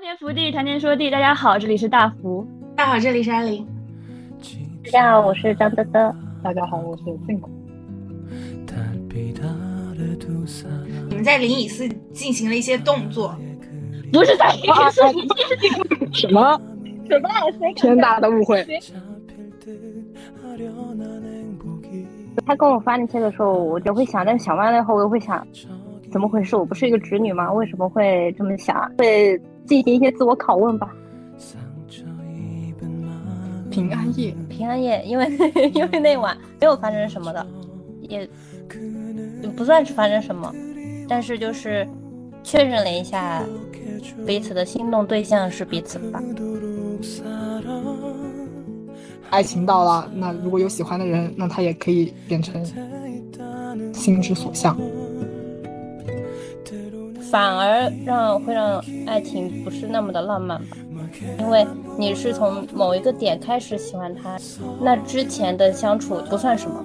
翻天覆地，谈天说地。大家好，这里是大福。大家好，这里是安林。大家好，我是张德德。大家好，我是静口。你们在灵隐寺进行了一些动作，不是在灵隐寺，什么？什么？天大的误会！他跟我发那些的时候，我就会想，但是想完了以后，我又会想，怎么回事？我不是一个直女吗？为什么会这么想？会进行一些自我拷问吧。平安夜，平安夜，因为 因为那晚没有发生什么的，也不算是发生什么，但是就是确认了一下彼此的心动对象是彼此吧。爱情到了，那如果有喜欢的人，那他也可以变成心之所向，反而让会让爱情不是那么的浪漫吧。因为你是从某一个点开始喜欢他，那之前的相处不算什么，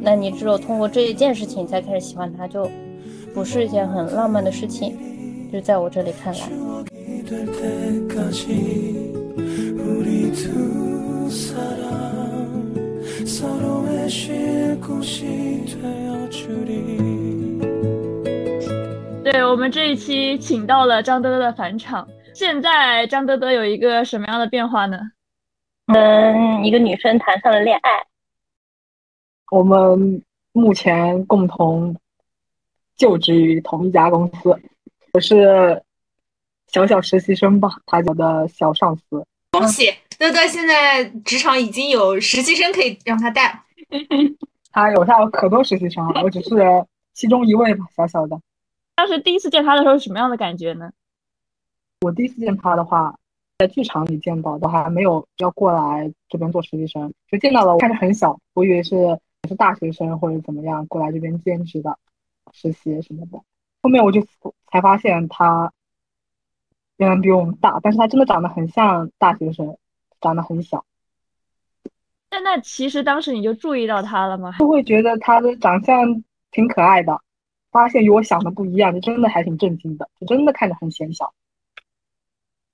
那你只有通过这一件事情才开始喜欢他，就不是一件很浪漫的事情，就在我这里看来。对我们这一期请到了张德德的返场。现在张德德有一个什么样的变化呢？跟一个女生谈上了恋爱。我们目前共同就职于同一家公司，我是小小实习生吧，他叫的小上司。恭喜德德，现在职场已经有实习生可以让他带了。他有他有可多实习生了，我只是其中一位吧，小小的。当时第一次见他的时候，什么样的感觉呢？我第一次见他的话，在剧场里见到，都还没有要过来这边做实习生，就见到了。我看着很小，我以为是是大学生或者怎么样过来这边兼职的实习什么的。后面我就才发现他原来比我们大，但是他真的长得很像大学生，长得很小。但那其实当时你就注意到他了吗？就会觉得他的长相挺可爱的，发现与我想的不一样，就真的还挺震惊的，就真的看着很显小。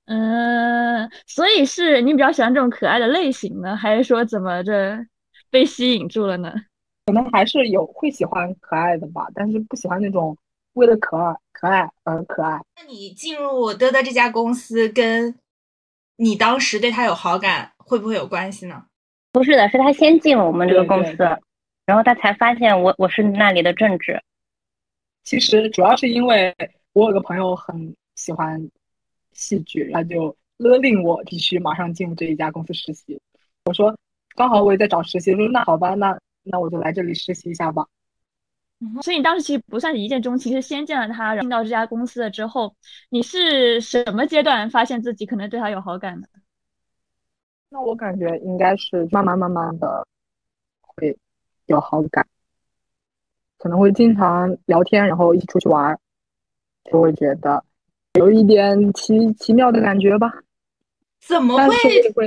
嗯，所以是你比较喜欢这种可爱的类型呢，还是说怎么着被吸引住了呢？可能还是有会喜欢可爱的吧，但是不喜欢那种为了可爱可爱而可爱。那你进入德德这家公司，跟你当时对他有好感，会不会有关系呢？不是的，是他先进了我们这个公司，然后他才发现我我是那里的正职。其实主要是因为我有个朋友很喜欢。戏剧，他就勒令我必须马上进入这一家公司实习。我说刚好我也在找实习，说那好吧，那那我就来这里实习一下吧。所以你当时其实不算是一见钟情，是先见了他，进到这家公司了之后，你是什么阶段发现自己可能对他有好感的？那我感觉应该是慢慢慢慢的会有好感，可能会经常聊天，然后一起出去玩，就会觉得。有一点奇奇妙的感觉吧？怎么会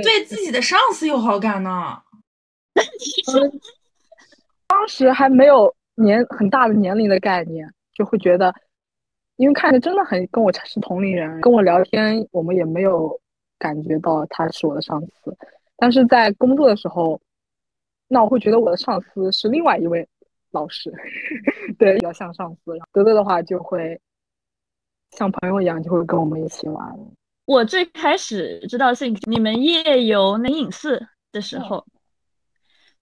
对自己的上司有好感呢？当时还没有年很大的年龄的概念，就会觉得，因为看着真的很跟我是同龄人，跟我聊天，我们也没有感觉到他是我的上司。但是在工作的时候，那我会觉得我的上司是另外一位老师，对，比较像上司。哥哥的话就会。像朋友一样，就会跟我们一起玩。我最开始知道是你们夜游灵隐寺的时候，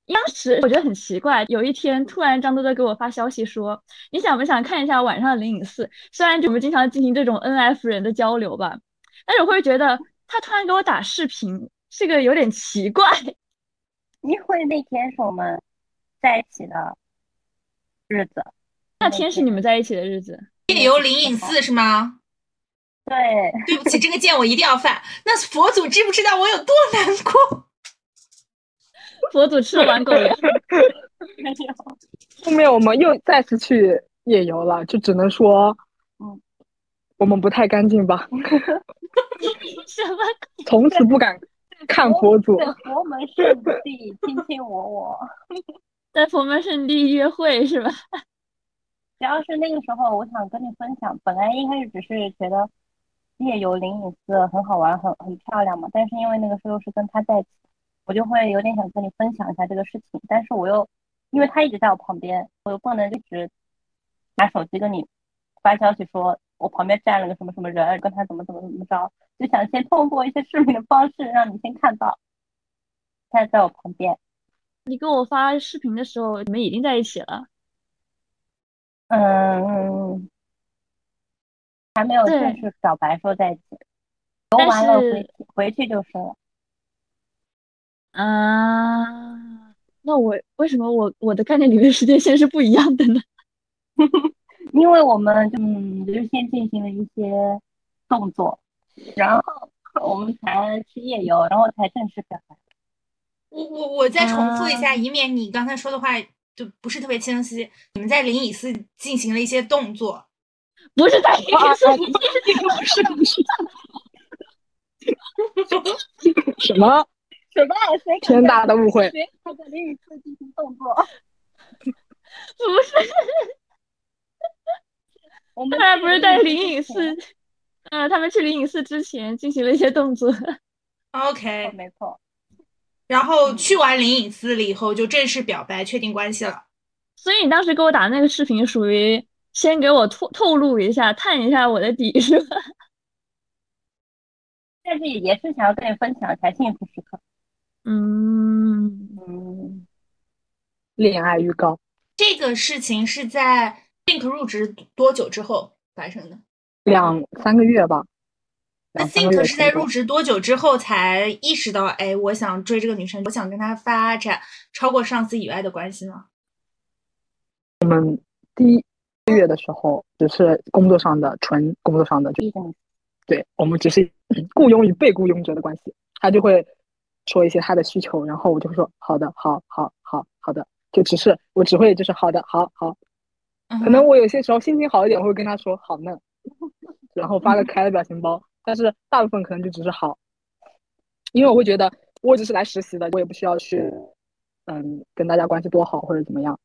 当时我觉得很奇怪。有一天，突然张多多给我发消息说：“你想不想看一下晚上的灵隐寺？”虽然我们经常进行这种 N F 人的交流吧，但是我会觉得他突然给我打视频，是个有点奇怪。因为那天是我们在一起的日子，那天是你们在一起的日子。夜游灵隐寺是吗？对，对不起，这个剑我一定要犯。那佛祖知不知道我有多难过？佛祖吃了完狗粮。没有后面我们又再次去夜游了，就只能说，嗯，我们不太干净吧。什么？从此不敢看佛祖。佛门圣地，卿卿我我，在佛门圣地约会是吧？主要是那个时候，我想跟你分享。本来一开始只是觉得，夜游灵隐寺很好玩，很很漂亮嘛。但是因为那个时候是跟他在一起，我就会有点想跟你分享一下这个事情。但是我又因为他一直在我旁边，我又不能一直拿手机跟你发消息说我旁边站了个什么什么人，跟他怎么怎么怎么着，就想先通过一些视频的方式让你先看到他在我旁边。你给我发视频的时候，你们已经在一起了。嗯，还没有正式表白说在一起，游但完了是回去回去就是了。啊，那我为什么我我的概念里面时间线是不一样的呢？因为我们就嗯，就是先进行了一些动作，然后我们才去夜游，然后才正式表白。我我我再重复一下，啊以免你刚才说的话就不是特别清晰。你们在灵隐寺进行了一些动作，不是在灵隐寺，不是不是，什么？什么？谁天大的误会！谁在灵隐寺进行动作？不是，我们当然不是在灵隐隐寺，呃，他们去灵隐寺之前进行了一些动作。OK，没错。然后嗯去完灵隐寺了以后，就正式表白，确定关系了。所以你当时给我打那个视频，属于先给我透透露一下、探一下我的底，是吧？但是也是想要跟你分享一下幸福时刻。嗯，嗯，恋爱预告，这个事情是在 Think 入职多久之后发生的？两三个月吧。那 Think 是在入职多久之后才意识到，哎，我想追这个女生，我想跟她发展超过上司以外的关系呢？我们第一个月的时候，只是工作上的纯工作上的，就对我们只是雇佣与被雇佣者的关系。他就会说一些他的需求，然后我就会说好的，好，好，好，好的，就只是我只会就是好的，好好。嗯可能我有些时候心情好一点，我会跟他说好呢，然后发个可爱的表情包。但是大部分可能就只是好，因为我会觉得我只是来实习的，我也不需要去嗯跟大家关系多好或者怎么样。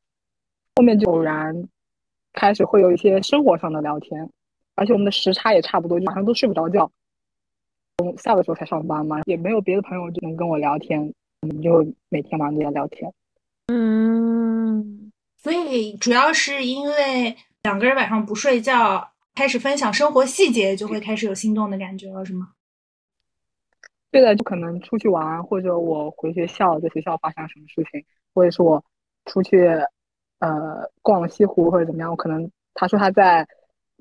后面就偶然开始会有一些生活上的聊天，而且我们的时差也差不多，就晚上都睡不着觉。我下的时候才上班嘛，也没有别的朋友就能跟我聊天，我们就每天晚上都在聊天。嗯，所以主要是因为两个人晚上不睡觉，开始分享生活细节，就会开始有心动的感觉了，是吗？对的，就可能出去玩，或者我回学校，在学校发生什么事情，或者是我出去呃逛西湖或者怎么样，我可能他说他在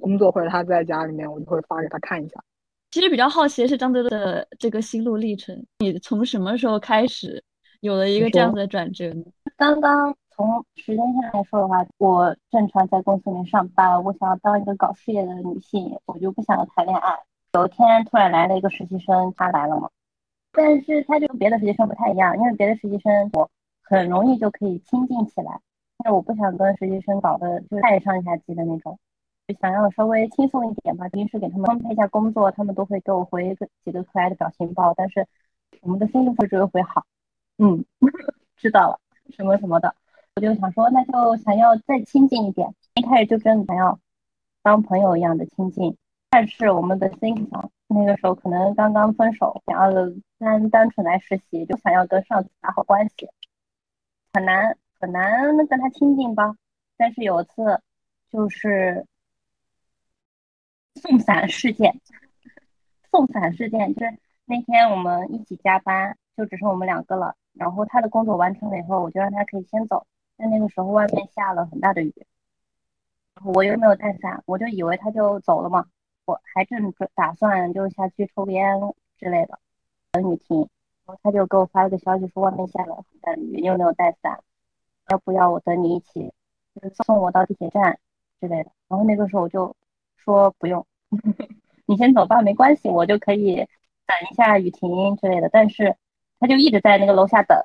工作或者他在家里面，我就会发给他看一下。其实比较好奇的是张德的这个心路历程，你从什么时候开始有了一个这样子的转折呢？刚刚从时间上来说的话，我正常在公司里面上班，我想要当一个搞事业的女性，我就不想要谈恋爱。有一天突然来了一个实习生，他来了嘛，但是他就跟别的实习生不太一样，因为别的实习生我很容易就可以亲近起来，但是我不想跟实习生搞得就是太上下级的那种，就想要稍微轻松一点吧。平时给他们分配一下工作，他们都会给我回一个几个可爱的表情包，但是我们的心会只会好，嗯，知道了什么什么的。我就想说，那就想要再亲近一点。一开始就真的想要当朋友一样的亲近，但是我们的 think 上那个时候可能刚刚分手，想要单单纯来实习，就想要跟上司打好关系，很难很难跟他亲近吧。但是有一次就是 送伞事件，送伞事件就是那天我们一起加班，就只剩我们两个了。然后他的工作完成了以后，我就让他可以先走。但那个时候外面下了很大的雨，我又没有带伞，我就以为他就走了嘛。我还正打算就下去抽烟之类的，等雨停。然后他就给我发了个消息说外面下了很大的雨，你有没有带伞？要不要我等你一起，就是送我到地铁站之类的。然后那个时候我就说不用，你先走吧，没关系，我就可以等一下雨停之类的。但是他就一直在那个楼下等。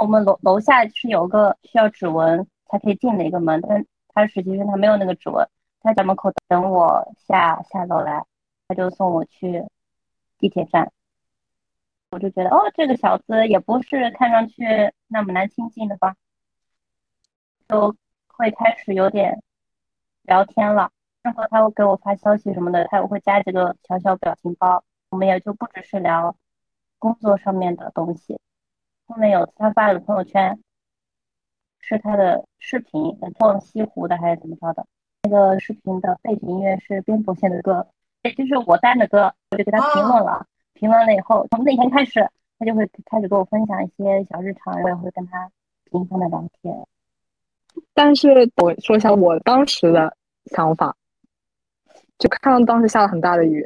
我们楼楼下是有个需要指纹才可以进的一个门，但是他实习生他没有那个指纹，他在门口等我下下楼来，他就送我去地铁站。我就觉得哦，这个小子也不是看上去那么难亲近的吧，就会开始有点聊天了。然后他会给我发消息什么的，他也会加几个小小表情包。我们也就不只是聊工作上面的东西。后面有他发了个朋友圈，是他的视频，逛西湖的还是怎么着的？那个视频的背景音乐是边伯贤的歌，也就是我单的歌，我就给他评论了。评论了以后，从那天开始，他就会开始给我分享一些小日常，我也会跟他频繁的聊天。但是我说一下我当时的想法，就看到当时下了很大的雨，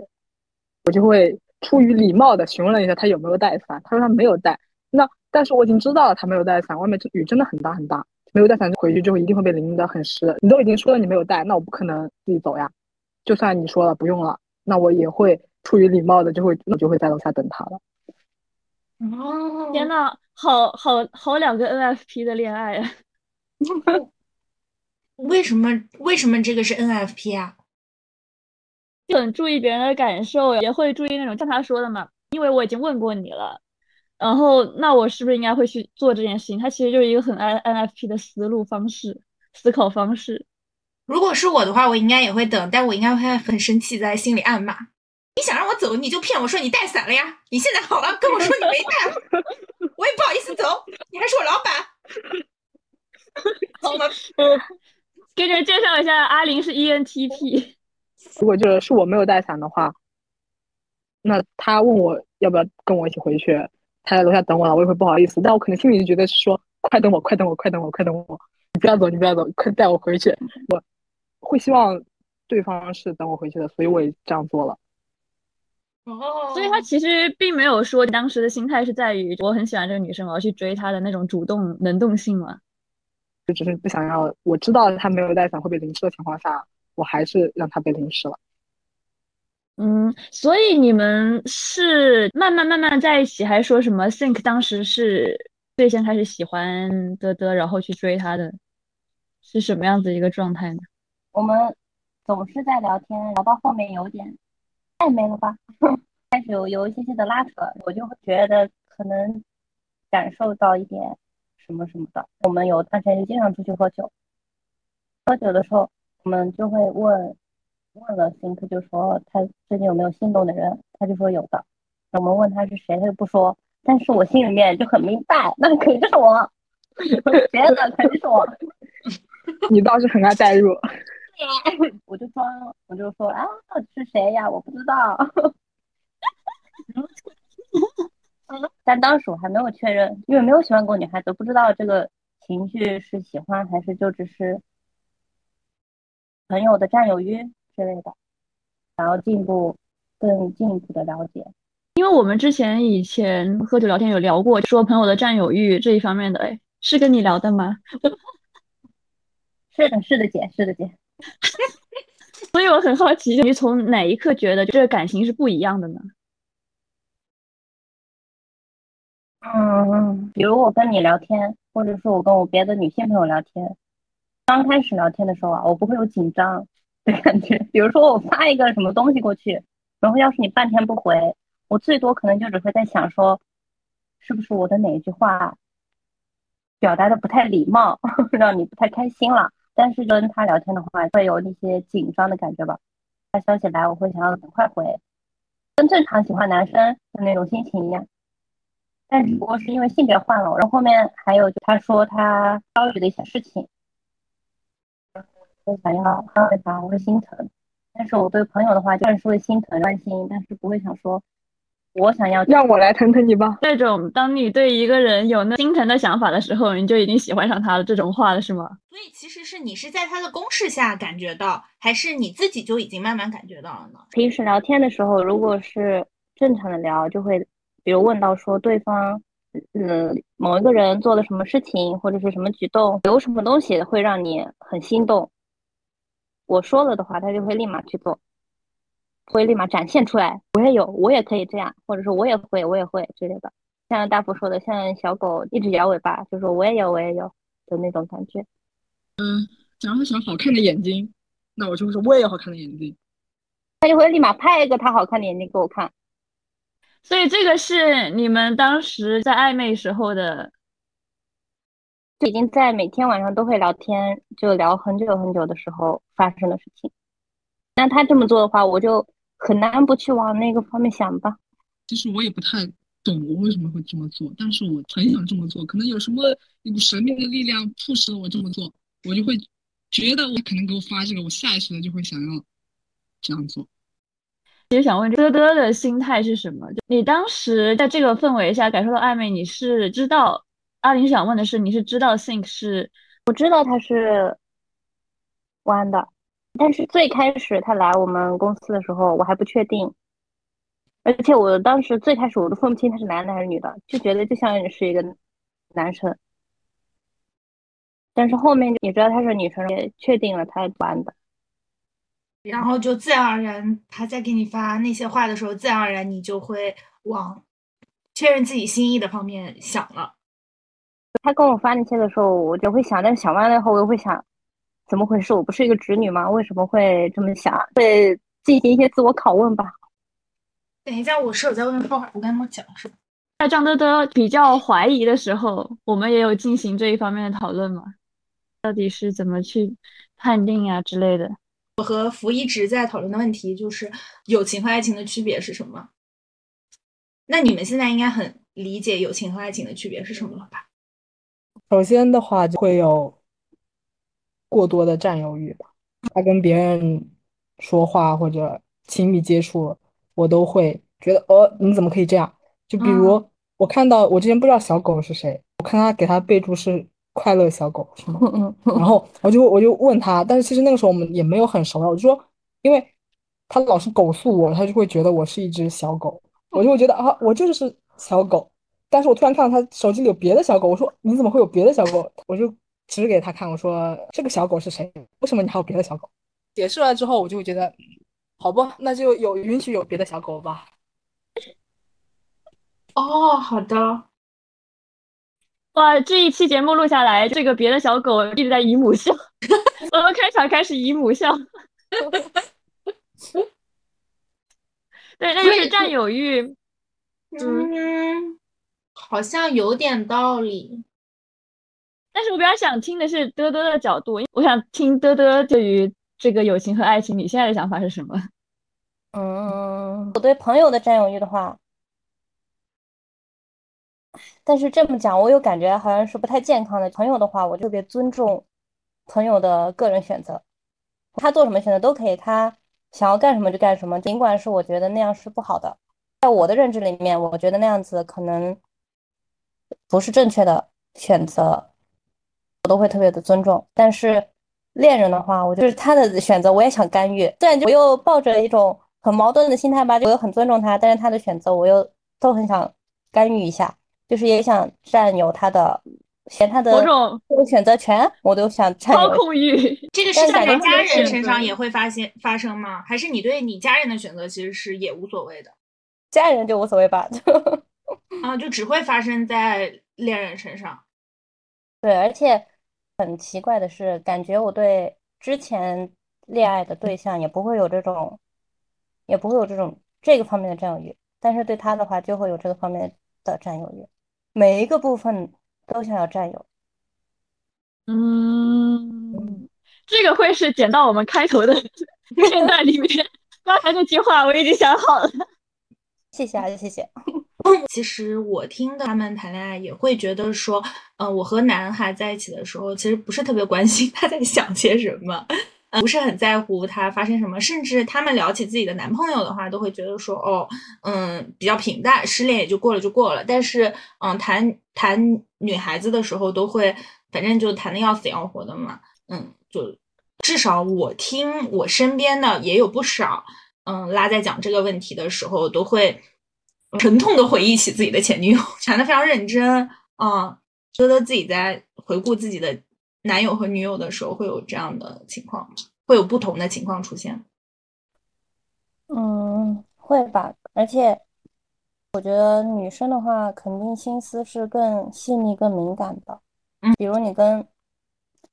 我就会出于礼貌的询问了一下他有没有带伞，他说他没有带。那但是我已经知道了他没有带伞，外面雨真的很大很大，没有带伞回去之后一定会被淋得很湿。你都已经说了你没有带，那我不可能自己走呀。就算你说了不用了，那我也会出于礼貌的就会我就会在楼下等他了。哦，天呐，好好好两个 NFP 的恋爱啊！为什么为什么这个是 NFP 啊？就很注意别人的感受，也会注意那种像他说的嘛，因为我已经问过你了，然后那我是不是应该会去做这件事情？它其实就是一个很 N NFP 的思路方式、思考方式。如果是我的话，我应该也会等，但我应该会很生气，在心里暗骂：你想让我走，你就骗我说你带伞了呀！你现在好了，跟我说你没带，我也不好意思走，你还是我老板。怎么？给你们介绍一下，阿玲是 ENTP。如果就是是我没有带伞的话，那他问我要不要跟我一起回去，他在楼下等我了，我也会不好意思，但我可能心里就觉得是说，快等我，快等我，快等我，快等我，你不要走，你不要走，快带我回去。我会希望对方是等我回去的，所以我也这样做了。哦，所以他其实并没有说当时的心态是在于我很喜欢这个女生，我要去追她的那种主动能动性嘛。就只是不想要，我知道他没有带伞会被淋湿的情况下，我还是让他被淋湿了。嗯，所以你们是慢慢慢慢在一起，还是说什么？Think 当时是最先开始喜欢的的，然后去追他的，是什么样子一个状态呢？我们总是在聊天，聊到后面有点暧昧了吧，开始有有一些些的拉扯，我就觉得可能感受到一点。什么什么的，我们有段时间就经常出去喝酒。喝酒的时候，我们就会问问了 think，就说他最近有没有心动的人，他就说有的。我们问他是谁，他就不说。但是我心里面就很明白，那肯定是我，别的肯定是我。你倒是很爱代入。我就装，我就说啊，是谁呀？我不知道。但当时我还没有确认，因为没有喜欢过女孩子，不知道这个情绪是喜欢还是就只是朋友的占有欲之类的，然后进一步更进一步的了解。因为我们之前以前喝酒聊天有聊过，说朋友的占有欲这一方面的，哎，是跟你聊的吗？是的，是的，姐，是的，姐。所以我很好奇，你从哪一刻觉得这个感情是不一样的呢？嗯，比如我跟你聊天，或者说我跟我别的女性朋友聊天，刚开始聊天的时候啊，我不会有紧张的感觉。比如说我发一个什么东西过去，然后要是你半天不回，我最多可能就只会在想说，是不是我的哪一句话表达的不太礼貌，让你不太开心了。但是跟他聊天的话，会有那些紧张的感觉吧。发消息来，我会想要赶快回，跟正常喜欢男生的那种心情一样。但只不过是因为性别换了，然后后面还有他说他遭遇的一些事情，我想要安慰他，我会心疼。但是我对朋友的话，就是会心疼关心，但是不会想说，我想要让我来疼疼你吧。这种当你对一个人有那心疼的想法的时候，你就已经喜欢上他了。这种话了是吗？所以其实是你是在他的攻势下感觉到，还是你自己就已经慢慢感觉到了呢？平时聊天的时候，如果是正常的聊，就会。比如问到说对方，呃，某一个人做了什么事情或者是什么举动，有什么东西会让你很心动，我说了的话，他就会立马去做，会立马展现出来。我也有，我也可以这样，或者说我也会，我也会之类的。像大福说的，像小狗一直摇尾巴，就说我也有，我也有的那种感觉。嗯，假如他想好看的眼睛，那我就会说我也有好看的眼睛，他就会立马拍一个他好看的眼睛给我看。所以这个是你们当时在暧昧时候的，就已经在每天晚上都会聊天，就聊很久很久的时候发生的事情。那他这么做的话，我就很难不去往那个方面想吧。其实我也不太懂我为什么会这么做，但是我很想这么做。可能有什么一股神秘的力量促使了我这么做，我就会觉得我可能给我发这个，我下意识的就会想要这样做。其实想问嘚嘚的心态是什么？就你当时在这个氛围下感受到暧昧，你是知道？阿林想问的是，你是知道 think 是？我知道他是弯的，但是最开始他来我们公司的时候，我还不确定，而且我当时最开始我都分不清他是男的还是女的，就觉得就像是一个男生。但是后面你知道他是女生，也确定了他弯的。然后就自然而然，他在给你发那些话的时候，自然而然你就会往确认自己心意的方面想了。他跟我发那些的时候，我就会想，但是想完了以后，我又会想，怎么回事？我不是一个直女吗？为什么会这么想？会进行一些自我拷问吧。等一下，我室友在外面说话，我跟他们讲是吧？在张德德比较怀疑的时候，我们也有进行这一方面的讨论嘛？到底是怎么去判定啊之类的？我和福一直在讨论的问题就是友情和爱情的区别是什么？那你们现在应该很理解友情和爱情的区别是什么了吧？首先的话，就会有过多的占有欲吧。他跟别人说话或者亲密接触，我都会觉得，哦，你怎么可以这样？就比如我看到我之前不知道小狗是谁，我看他给他备注是。快乐小狗是吗？然后我就我就问他，但是其实那个时候我们也没有很熟了。我就说，因为他老是狗诉我，他就会觉得我是一只小狗，我就会觉得啊，我就是小狗。但是我突然看到他手机里有别的小狗，我说你怎么会有别的小狗？我就指给他看，我说这个小狗是谁？为什么你还有别的小狗？解释了之后，我就会觉得，好吧，那就有允许有别的小狗吧。哦，好的。哇，这一期节目录下来，这个别的小狗一直在姨母笑。我们开场开始姨母笑。对，那就是占有欲。嗯，好像有点道理。但是我比较想听的是嘚嘚的角度，我想听嘚嘚对于这个友情和爱情，你现在的想法是什么？嗯，我对朋友的占有欲的话。但是这么讲，我有感觉好像是不太健康的。朋友的话，我特别尊重朋友的个人选择，他做什么选择都可以，他想要干什么就干什么。尽管是我觉得那样是不好的，在我的认知里面，我觉得那样子可能不是正确的选择，我都会特别的尊重。但是恋人的话，我就是他的选择，我也想干预。虽然我又抱着一种很矛盾的心态吧，我又很尊重他，但是他的选择我又都很想干预一下。就是也想占有他的，嫌他的某种选择权，我都想占有。操控欲，这个事情在家人身上也会发现发生吗？还是你对你家人的选择其实是也无所谓的？家人就无所谓吧，啊，就只会发生在恋人身上。对，而且很奇怪的是，感觉我对之前恋爱的对象也不会有这种，也不会有这种这个方面的占有欲，但是对他的话就会有这个方面的占有欲。每一个部分都想要占有，嗯，这个会是剪到我们开头的 片段里面。刚才那句话我已经想好了，谢谢啊，谢谢。其实我听的他们谈恋爱也会觉得说，嗯，我和男孩在一起的时候，其实不是特别关心他在想些什么。不是很在乎他发生什么，甚至他们聊起自己的男朋友的话，都会觉得说，哦，嗯，比较平淡，失恋也就过了就过了。但是，嗯，谈谈女孩子的时候，都会反正就谈的要死要活的嘛，嗯，就至少我听我身边的也有不少，嗯，拉在讲这个问题的时候，都会沉痛的回忆起自己的前女友，谈的非常认真，啊，觉得自己在回顾自己的。男友和女友的时候会有这样的情况，会有不同的情况出现。嗯，会吧。而且我觉得女生的话，肯定心思是更细腻、更敏感的。嗯，比如你跟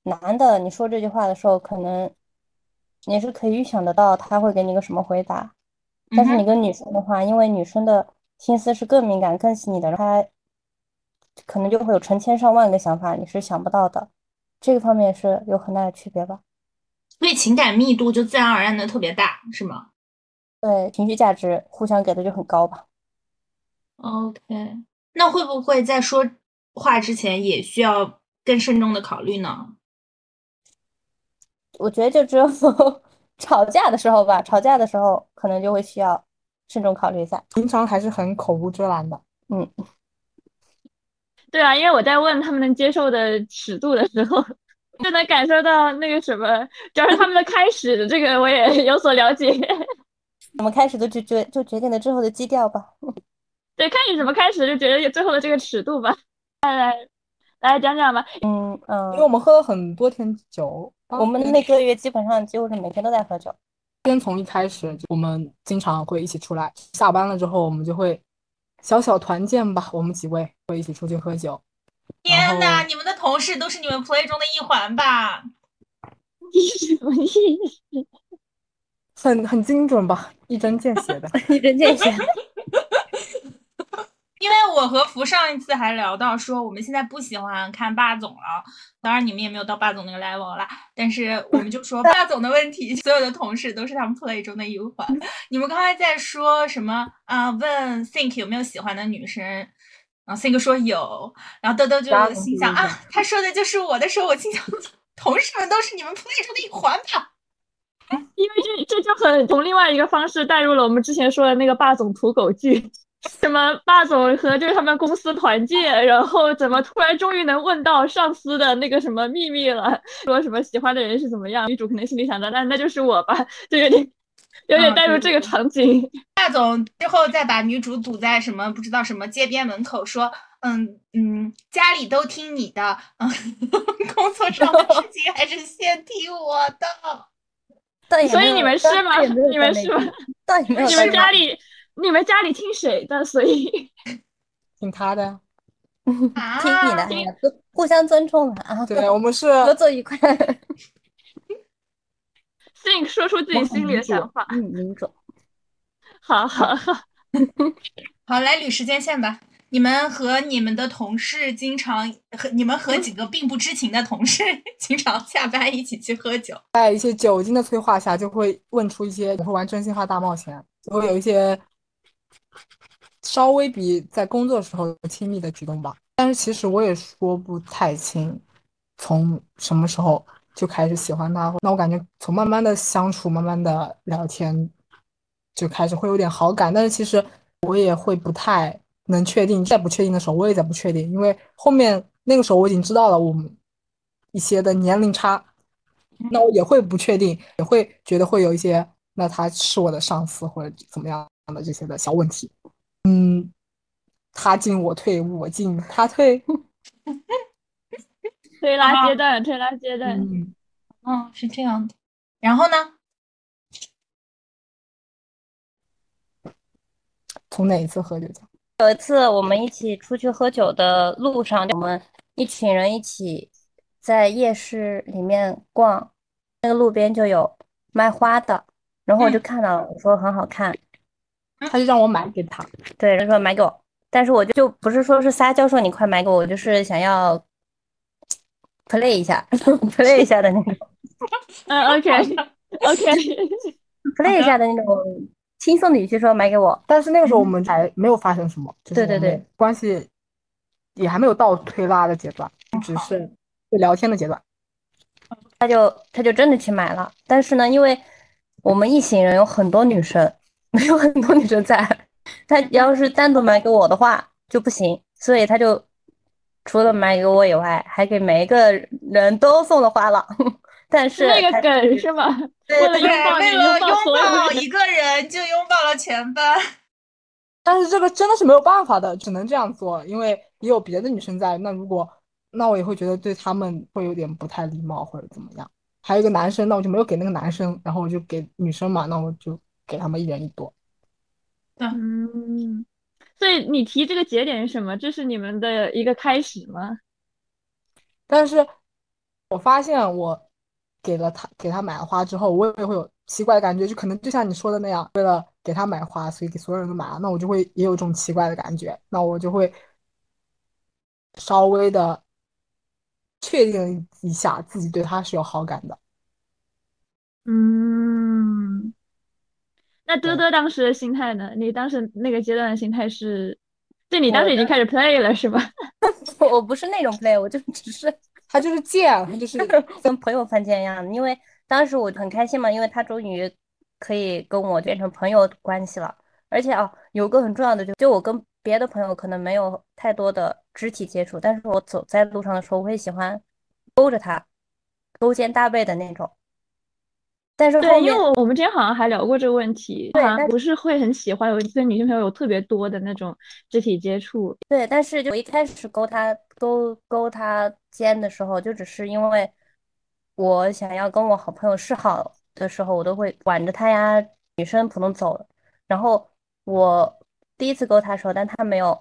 男的你说这句话的时候，可能你是可以预想得到他会给你个什么回答。但是你跟女生的话，因为女生的心思是更敏感、更细腻的，他可能就会有成千上万个想法，你是想不到的。这个方面是有很大的区别吧？所以情感密度就自然而然的特别大，是吗对，情绪价值互相给的就很高吧。？OK，那会不会在说话之前也需要更慎重的考虑呢？我觉得就只有 吵架的时候吧，吵架的时候可能就会需要慎重考虑一下。平常还是很口无遮拦的。嗯，对啊，因为我在问他们能接受的尺度的时候，就能感受到那个什么，主要是他们的开始，这个我也有所了解。我们开始都就决就决定了之后的基调吧。对，看你怎么开始，就觉得有最后的这个尺度吧。来来来讲讲吧。嗯嗯，因为我们喝了很多天酒，我们那个月基本上几乎是每天都在喝酒。先从一开始，我们经常会一起出来，下班了之后，我们就会小小团建吧，我们几位会一起出去喝酒。天呐，你们的同事都是你们 play 中的一环吧？你什么意思？很很精准吧，一针见血的。一针见血。因为我和福上一次还聊到说，我们现在不喜欢看霸总了，当然你们也没有到霸总那个 level 啦，但是我们就说霸总的问题，所有的同事都是他们 play 中的一环。你们刚才在说什么啊、问 Think 有没有喜欢的女生，然后 Think 说有，然后豆豆就心想啊，他说的就是我的时候，我心想，同事们都是你们 play 中的一环吧。因为这这就很从另外一个方式带入了我们之前说的那个霸总土狗剧，什么霸总和就是他们公司团建，然后怎么突然终于能问到上司的那个什么秘密了，说什么喜欢的人是怎么样，女主可能心里想着，那那就是我吧，就有点有点带入这个场景。霸总之后再把女主堵在什么不知道什么街边门口说。嗯嗯，家里都听你的，嗯，工作上的事情还是先听我的。所以你们是吗？你们是吗？你们家里，你们家里听谁的？所以听他的，听你的，互相尊重啊。对，我们是合作愉快。think 说出自己心里的想法。嗯，民主。好好好，好，来捋时间线吧。你们和你们的同事经常和你们和几个并不知情的同事经常下班一起去喝酒，在一些酒精的催化下，就会问出一些，会玩真心话大冒险，就会有一些稍微比在工作时候亲密的举动吧。但是其实我也说不太清，从什么时候就开始喜欢他。那我感觉从慢慢的相处，慢慢的聊天，就开始会有点好感。但是其实我也会不太。能确定，在不确定的时候，我也在不确定，因为后面那个时候我已经知道了我们一些的年龄差，那我也会不确定，也会觉得会有一些，那他是我的上司或者怎么样的这些的小问题，嗯，他进我退，我进他退，推拉阶段，推拉阶段，嗯，哦，是这样的，然后呢？从哪一次喝酒？讲？有一次我们一起出去喝酒的路上，我们一群人一起在夜市里面逛，那个路边就有卖花的，然后我就看到了，我说很好看，他就让我买给他，对，他说买给我，但是我就就不是说是撒娇说你快买给我，我就是想要 play 一下，play 一下的那种，嗯，OK OK，play 一下的那种。轻松的语气说买给我，但是那个时候我们还没有发生什么，对对对，关系也还没有到推拉的阶段，只是聊天的阶段。他就他就真的去买了，但是呢，因为我们一行人有很多女生，没有很多女生在，他要是单独买给我的话就不行，所以他就除了买给我以外，还给每一个人都送了花了。但是那个梗是吗？为了拥抱为了拥抱一个人就拥抱了全班。但是这个真的是没有办法的，只能这样做，因为也有别的女生在。那如果那我也会觉得对他们会有点不太礼貌或者怎么样。还有一个男生，那我就没有给那个男生，然后我就给女生嘛，那我就给他们一人一朵。嗯，所以你提这个节点是什么？这是你们的一个开始吗？但是我发现我。给了他，给他买了花之后，我也会有奇怪的感觉，就可能就像你说的那样，为了给他买花，所以给所有人都买了，那我就会也有这种奇怪的感觉，那我就会稍微的确定一下自己对他是有好感的。嗯，那嘚嘚当时的心态呢？你当时那个阶段的心态是，对你当时已经开始 play 了是吧？我不是那种 play，我就只是 他就是贱，他就是 跟朋友犯贱一样。因为当时我很开心嘛，因为他终于可以跟我变成朋友关系了。而且啊，有个很重要的就，就我跟别的朋友可能没有太多的肢体接触，但是我走在路上的时候，我会喜欢勾着他，勾肩搭背的那种。但是后对，因为我我们之前好像还聊过这个问题，对不是会很喜欢有跟女性朋友有特别多的那种肢体接触。对，但是就我一开始勾他勾勾他肩的时候，就只是因为我想要跟我好朋友示好的时候，我都会挽着他呀，女生普通走。然后我第一次勾他的时候，但他没有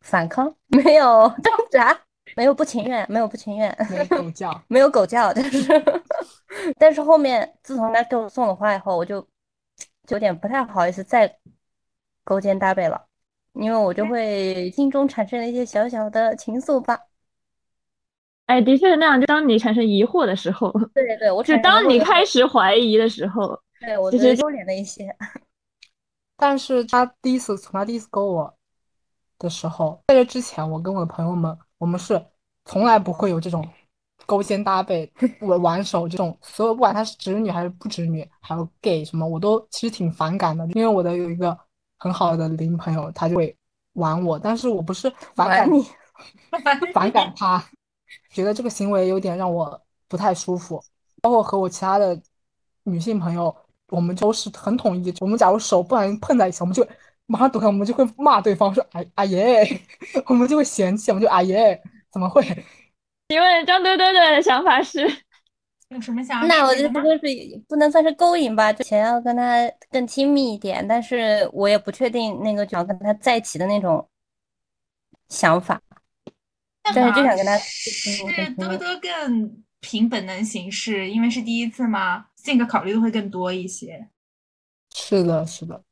反抗，没有挣扎，没有不情愿，没有不情愿，没有 狗叫。没有狗叫，但是 但是后面自从他给我送了花以后，我就就有点不太好意思再勾肩搭背了，因为我就会心中产生了一些小小的情愫吧。哎，的确是那样。就当你产生疑惑的时候，对对，我就当你开始怀疑的时候，对我其实觉得收敛了一些。但是他第一次从他第一次勾我的时候，在这之前，我跟我的朋友们，我们是从来不会有这种勾肩搭背、玩玩手这种，所有不管他是直女还是不直女，还有 gay 什么，我都其实挺反感的。因为我的有一个很好的邻朋友，他就会玩我，但是我不是 反感玩你，反感他，觉得这个行为有点让我不太舒服。包括和我其他的女性朋友，我们都是很统一。我们假如手不小心碰在一起，我们就马上躲开，我们就会骂对方说：“哎哎耶！” 我们就会嫌弃，我们就哎耶，怎么会？请问张墩墩的想法是？有什么想要那我这个是不能算是勾引吧，就想要跟他更亲密一点，但是我也不确定那个就要跟他在一起的那种想法。但是就想跟他是多多更凭本能行事，因为是第一次嘛，性格考虑的会更多一些。是的，是的。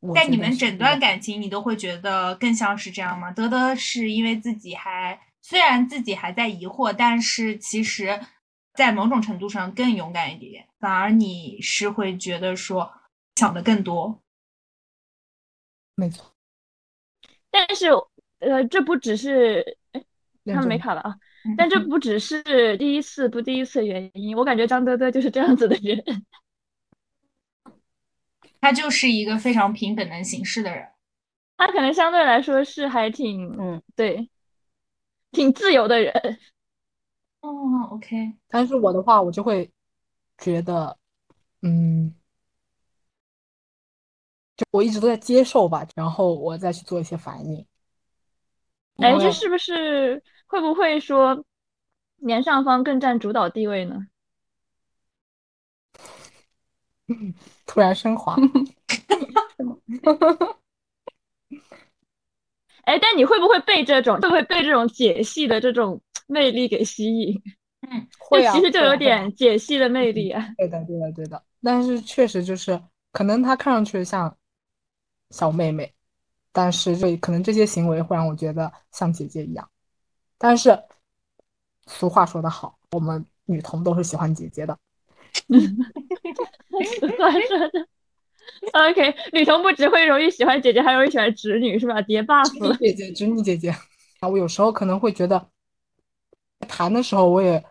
我在你们整段感情，你都会觉得更像是这样吗？德德是因为自己还虽然自己还在疑惑，但是其实，在某种程度上更勇敢一点，反而你是会觉得说想的更多。没错。但是，呃，这不只是哎他们没卡了啊，但这不只是第一次不第一次的原因。我感觉张嘚嘚就是这样子的人。他就是一个非常凭本能行事的人。他可能相对来说是还挺，嗯，对，挺自由的人。哦，OK，但是我的话，我就会觉得，嗯，就我一直都在接受吧，然后我再去做一些反应。哎，这是不是会不会说年上方更占主导地位呢？突然升华，哎，但你会不会被这种会不会被这种解析的这种魅力给吸引？嗯，会啊，这其实就有点解析的魅力啊。对的，对的，对的。但是确实就是，可能他看上去像小妹妹，但是这可能这些行为会让我觉得像姐姐一样。但是俗话说得好，我们女同都是喜欢姐姐的。俗话说的。OK，女同不只会容易喜欢姐姐，还容易喜欢侄女，是吧？叠 buff 了。姐姐，侄女姐姐啊，我有时候可能会觉得，谈的时候我也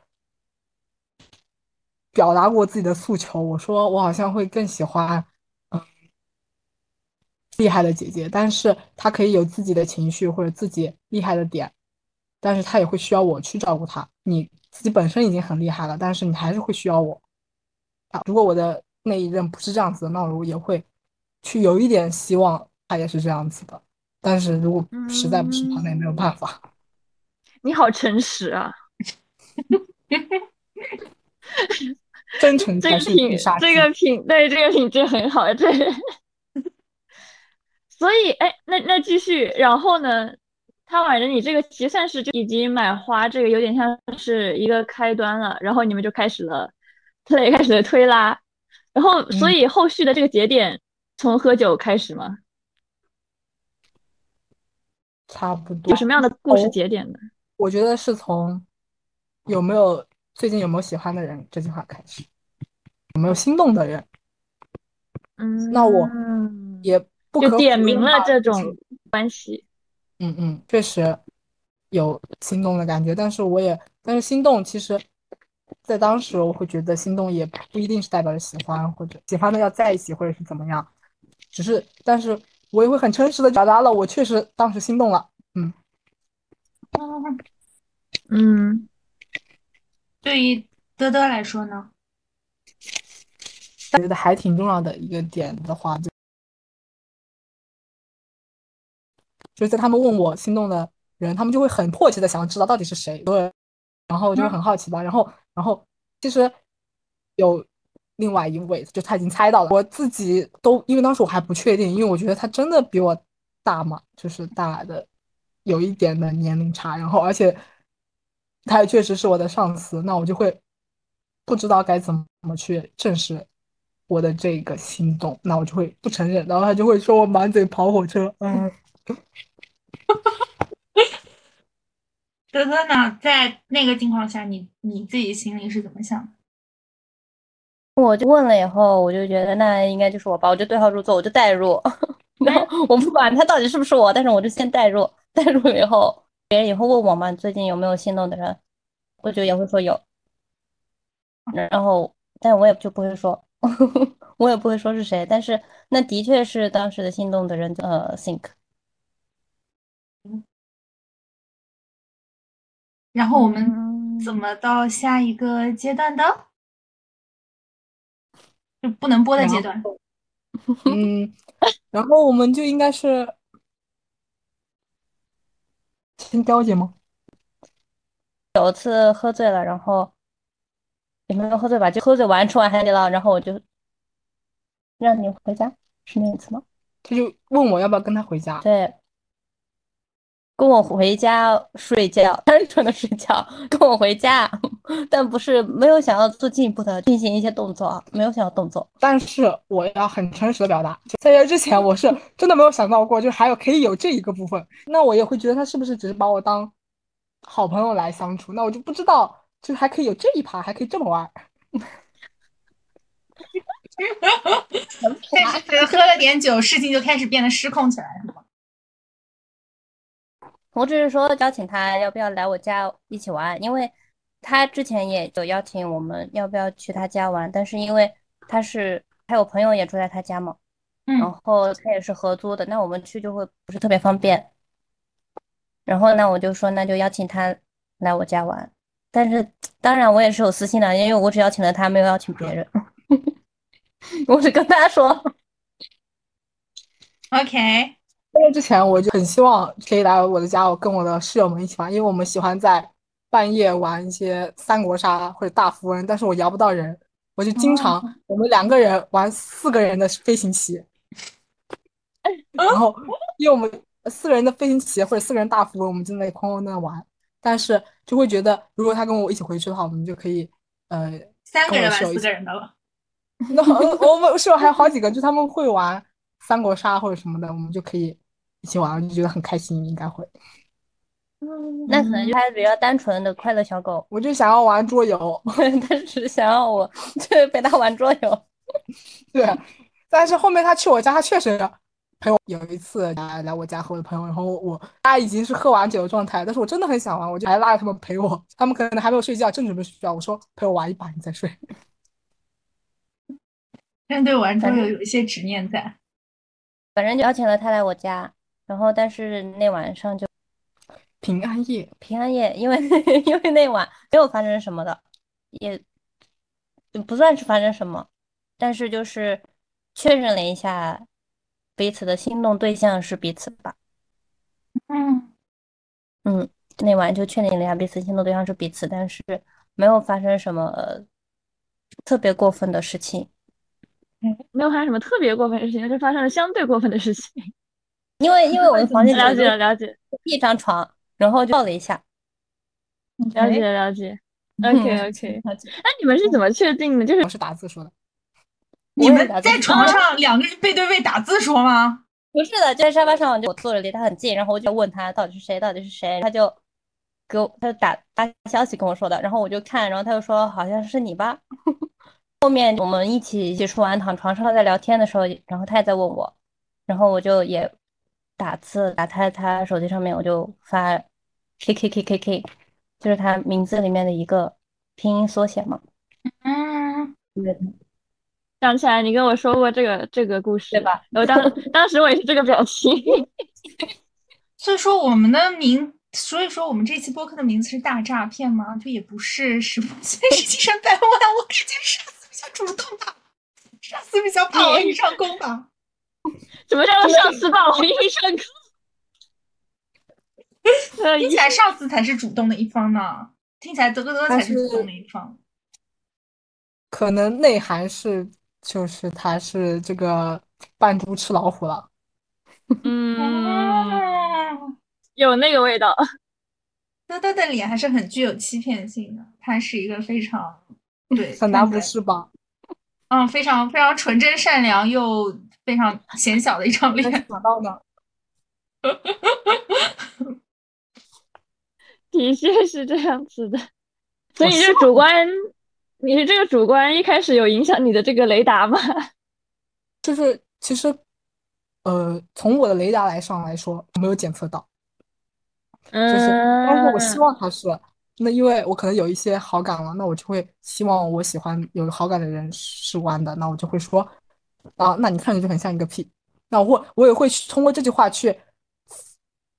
表达过自己的诉求，我说我好像会更喜欢，嗯，厉害的姐姐，但是她可以有自己的情绪或者自己厉害的点，但是她也会需要我去照顾她。你自己本身已经很厉害了，但是你还是会需要我。啊，如果我的那一任不是这样子的，那我也会去有一点希望他也是这样子的。但是如果实在不是的话，那也没有办法。你好诚实啊！真诚 才是这个品必杀，这。个品，对，这个品质很好，对。所以，哎，那那继续，然后呢？他挽着你这个，其实算是就已经买花，这个有点像是一个开端了。然后你们就开始了 play，开始了推拉。然后，所以后续的这个节点从喝酒开始吗？差不多有什么样的故事哦节点呢？我觉得是从有没有最近有没有喜欢的人这句话开始。有没有心动的人，嗯，那我也不可就点明了这种关系。嗯嗯，确实有心动的感觉，但是我也，但是心动其实，在当时我会觉得心动也不一定是代表着喜欢，或者喜欢的要在一起，或者是怎么样，只是，但是我也会很诚实的表达了，我确实当时心动了，嗯，嗯，对于德德来说呢？我觉得还挺重要的一个点的话，就就是在他们问我心动的人，他们就会很迫切的想要知道到底是谁，对，然后就会很好奇吧，然后，然后其实有另外一位，就他已经猜到了，我自己都因为当时我还不确定，因为我觉得他真的比我大嘛，就是大的有一点的年龄差，然后而且他也确实是我的上司，那我就会不知道该怎么去证实我的这个心动，那我就会不承认，然后他就会说我满嘴跑火车，嗯。德哥呢，在那个情况下，你你自己心里是怎么想的？我就问了以后，我就觉得那应该就是我吧，我就对号入座，我就代入，然后我不管他到底是不是我，但是我就先代入，代入了以后，别人以后问我嘛，最近有没有心动的人，我就也会说有，然后但我也就不会说，我也不会说是谁，但是那的确是当时的心动的人，呃，think。然后我们嗯怎么到下一个阶段的？就不能播的阶段。嗯，然后我们就应该是先交接吗？有一次喝醉了，然后也没有喝醉吧，就喝醉完吃完海底捞，然后我就让你回家，是那一次吗？他就问我要不要跟他回家。对，跟我回家睡觉，单纯的睡觉，跟我回家，但不是没有想要做进一步的进行一些动作啊，没有想要动作。但是我要很诚实的表达，在这之前我是真的没有想到过，就还有可以有这一个部分。那我也会觉得他是不是只是把我当好朋友来相处？那我就不知道，就还可以有这一趴，还可以这么玩。但是喝了点酒，事情就开始变得失控起来，是吗？我只是说邀请他要不要来我家一起玩，因为他之前也有邀请我们要不要去他家玩，但是因为他是还有朋友也住在他家嘛，嗯然嗯，后他也是合租的，那我们去就会不是特别方便。然后那我就说那就邀请他来我家玩，但是当然我也是有私心的，因为我只邀请了他，没有邀请别人。我只跟他说，OK，在这之前我就很希望可以来我的家，我跟我的室友们一起玩，因为我们喜欢在半夜玩一些三国杀或者大富翁，但是我摇不到人，我就经常我们两个人玩四个人的飞行棋，然后因为我们四个人的飞行棋或者四个人大富翁，我们就在那里哐那玩，但是就会觉得如果他跟我一起回去的话，我们就可以呃三个人玩一个人的了。那我我们室友还有好几个，就他们会玩三国杀或者什么的，我们就可以一起玩，就觉得很开心，应该会。那可能就还是比较单纯的快乐小狗，我就想要玩桌游，他只是想要我去 陪他玩桌游。对，但是后面他去我家，他确实陪我。有一次来来我家和我的朋友，然后我他已经是喝完酒的状态，但是我真的很想玩，我就还拉着他们陪我，他们可能还没有睡觉，正准备睡觉，我说陪我玩一把，你再睡。但对玩桌游有一些执念在。反正就邀请了他来我家，然后但是那晚上就平安夜，平安夜，因为 因为那晚没有发生什么的，也不算是发生什么，但是就是确认了一下彼此的心动对象是彼此吧。嗯，嗯，那晚就确定了一下彼此心动对象是彼此，但是没有发生什么呃特别过分的事情。没有发生什么特别过分的事情，但是发生了相对过分的事情。因为因为我的房间了解了，了解，一张床，然后就抱了一下。了解，了解。OK OK，那你们是怎么确定的？就是我是打字说的。你们在床上两个人背对背打字说吗？不是的，就在沙发上，就我坐着离他很近，然后我就问他到底是谁，到底是谁，他就给我他就打发消息跟我说的，然后我就看，然后他就说好像是你吧，后面我们一起洗漱完躺床上在聊天的时候，然后他也在问我，然后我就也打字打他他手机上面，我就发 K K K K K，就是他名字里面的一个拼音缩写嘛。嗯，想起来你跟我说过这个这个故事对吧？然后当 当时我也是这个表情。所以说我们的名，所以说我们这期播客的名字是大诈骗吗？就也不是十八岁实际上百万，我感觉上司比较主动吧，上司比较霸王硬上弓吧。怎么叫做上司霸王硬上弓？听起来上司才是主动的一方呢，听起来德德才是主动的一方。可能内涵是，就是他是这个扮猪吃老虎了。嗯，有那个味道。德德的脸还是很具有欺骗性的，他是一个非常 对，很难不是吧？嗯，非常非常纯真善良又非常显小的一张脸。想到呢？的确是这样子的，所以这主观，你是这个主观一开始有影响你的这个雷达吗？就是其实，呃，从我的雷达来上来说，没有检测到，就是，但是我希望他是，那因为我可能有一些好感了，那我就会希望我喜欢有好感的人是弯的，那我就会说，啊，那你看着就很像一个屁，那我我也会通过这句话去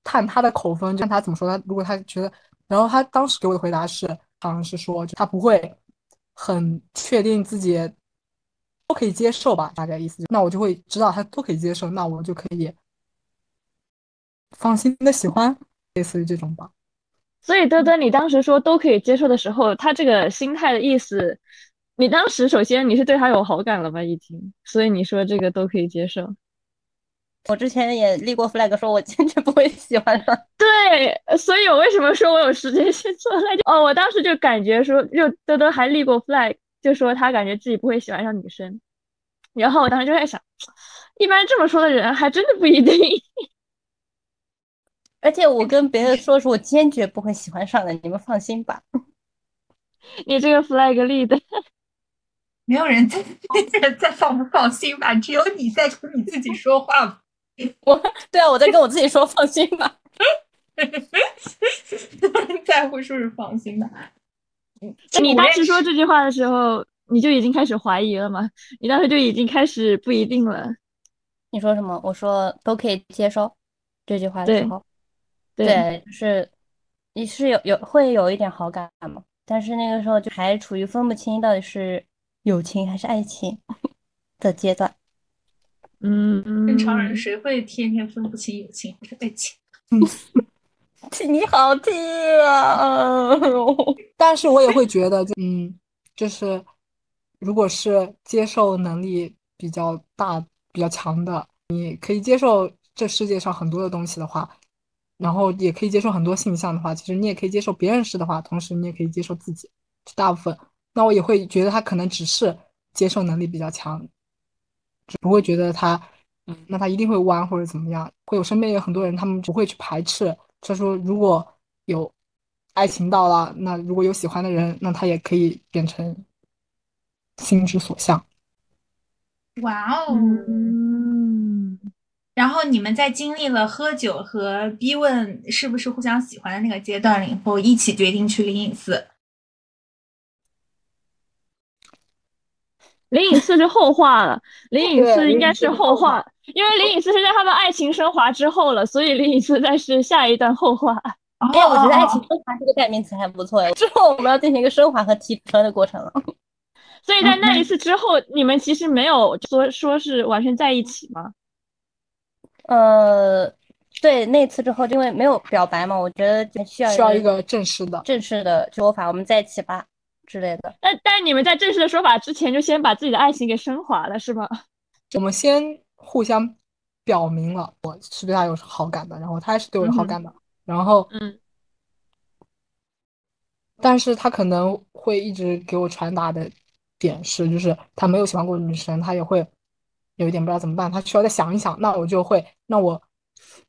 探他的口风，就看他怎么说。他如果他觉得，然后他当时给我的回答是，好像是说他不会很确定自己都可以接受吧，大概意思。那我就会知道他都可以接受，那我就可以放心的喜欢，类似于这种吧。所以德德，你当时说都可以接受的时候，他这个心态的意思，你当时首先你是对他有好感了吧？已经，所以你说这个都可以接受。我之前也立过 flag，说我坚决不会喜欢他。对，所以我为什么说我有时间去做那就哦，我当时就感觉说，就德德还立过 flag，就说他感觉自己不会喜欢上女生。然后我当时就在想，一般这么说的人还真的不一定。而且我跟别人说是我坚决不会喜欢上的，你们放心吧。你这个 flag 立的，没有人在，没有人在放不放心吧？只有你在跟你自己说话。我对啊，我在跟我自己说放心吧。在乎是不是放心吧。你当时说这句话的时候，你就已经开始怀疑了吗？你当时就已经开始不一定了。你说什么？我说都可以接受这句话的时候，对，就是你是有有会有一点好感嘛，但是那个时候就还处于分不清到底是友情还是爱情的阶段。嗯，正常人谁会天天分不清友情还是爱情？你好听啊！但是我也会觉得，嗯，就是如果是接受能力比较大、比较强的，你可以接受这世界上很多的东西的话，然后也可以接受很多性向的话，其实你也可以接受别人是的话，同时你也可以接受自己，大部分。那我也会觉得他可能只是接受能力比较强。不会觉得他，嗯，那他一定会弯或者怎么样？会有身边有很多人，他们不会去排斥。他说，如果有爱情到了，那如果有喜欢的人，那他也可以变成心之所向。哇哦！嗯。然后你们在经历了喝酒和逼问是不是互相喜欢的那个阶段了以后，一起决定去灵隐寺。灵隐寺是后话了，灵隐寺应该是后话，因为灵隐寺是在他们爱情升华之后了，所以灵隐寺再是下一段后话。哎，我觉得爱情升华这个代名词还不错哎，之后我们要进行一个升华和提升的过程了。所以在那一次之后，你们其实没有说说是完全在一起吗？呃，对，那次之后，因为没有表白嘛，我觉得需要需要一个正式的正式的说法，我们在一起吧。之类的，但但你们在正式的说法之前，就先把自己的爱情给升华了，是吗？我们先互相表明了我是对他有好感的，然后他也是对我有好感的，然后嗯，但是他可能会一直给我传达的点是，就是他没有喜欢过女生，他也会有一点不知道怎么办，他需要再想一想，那我就会，那我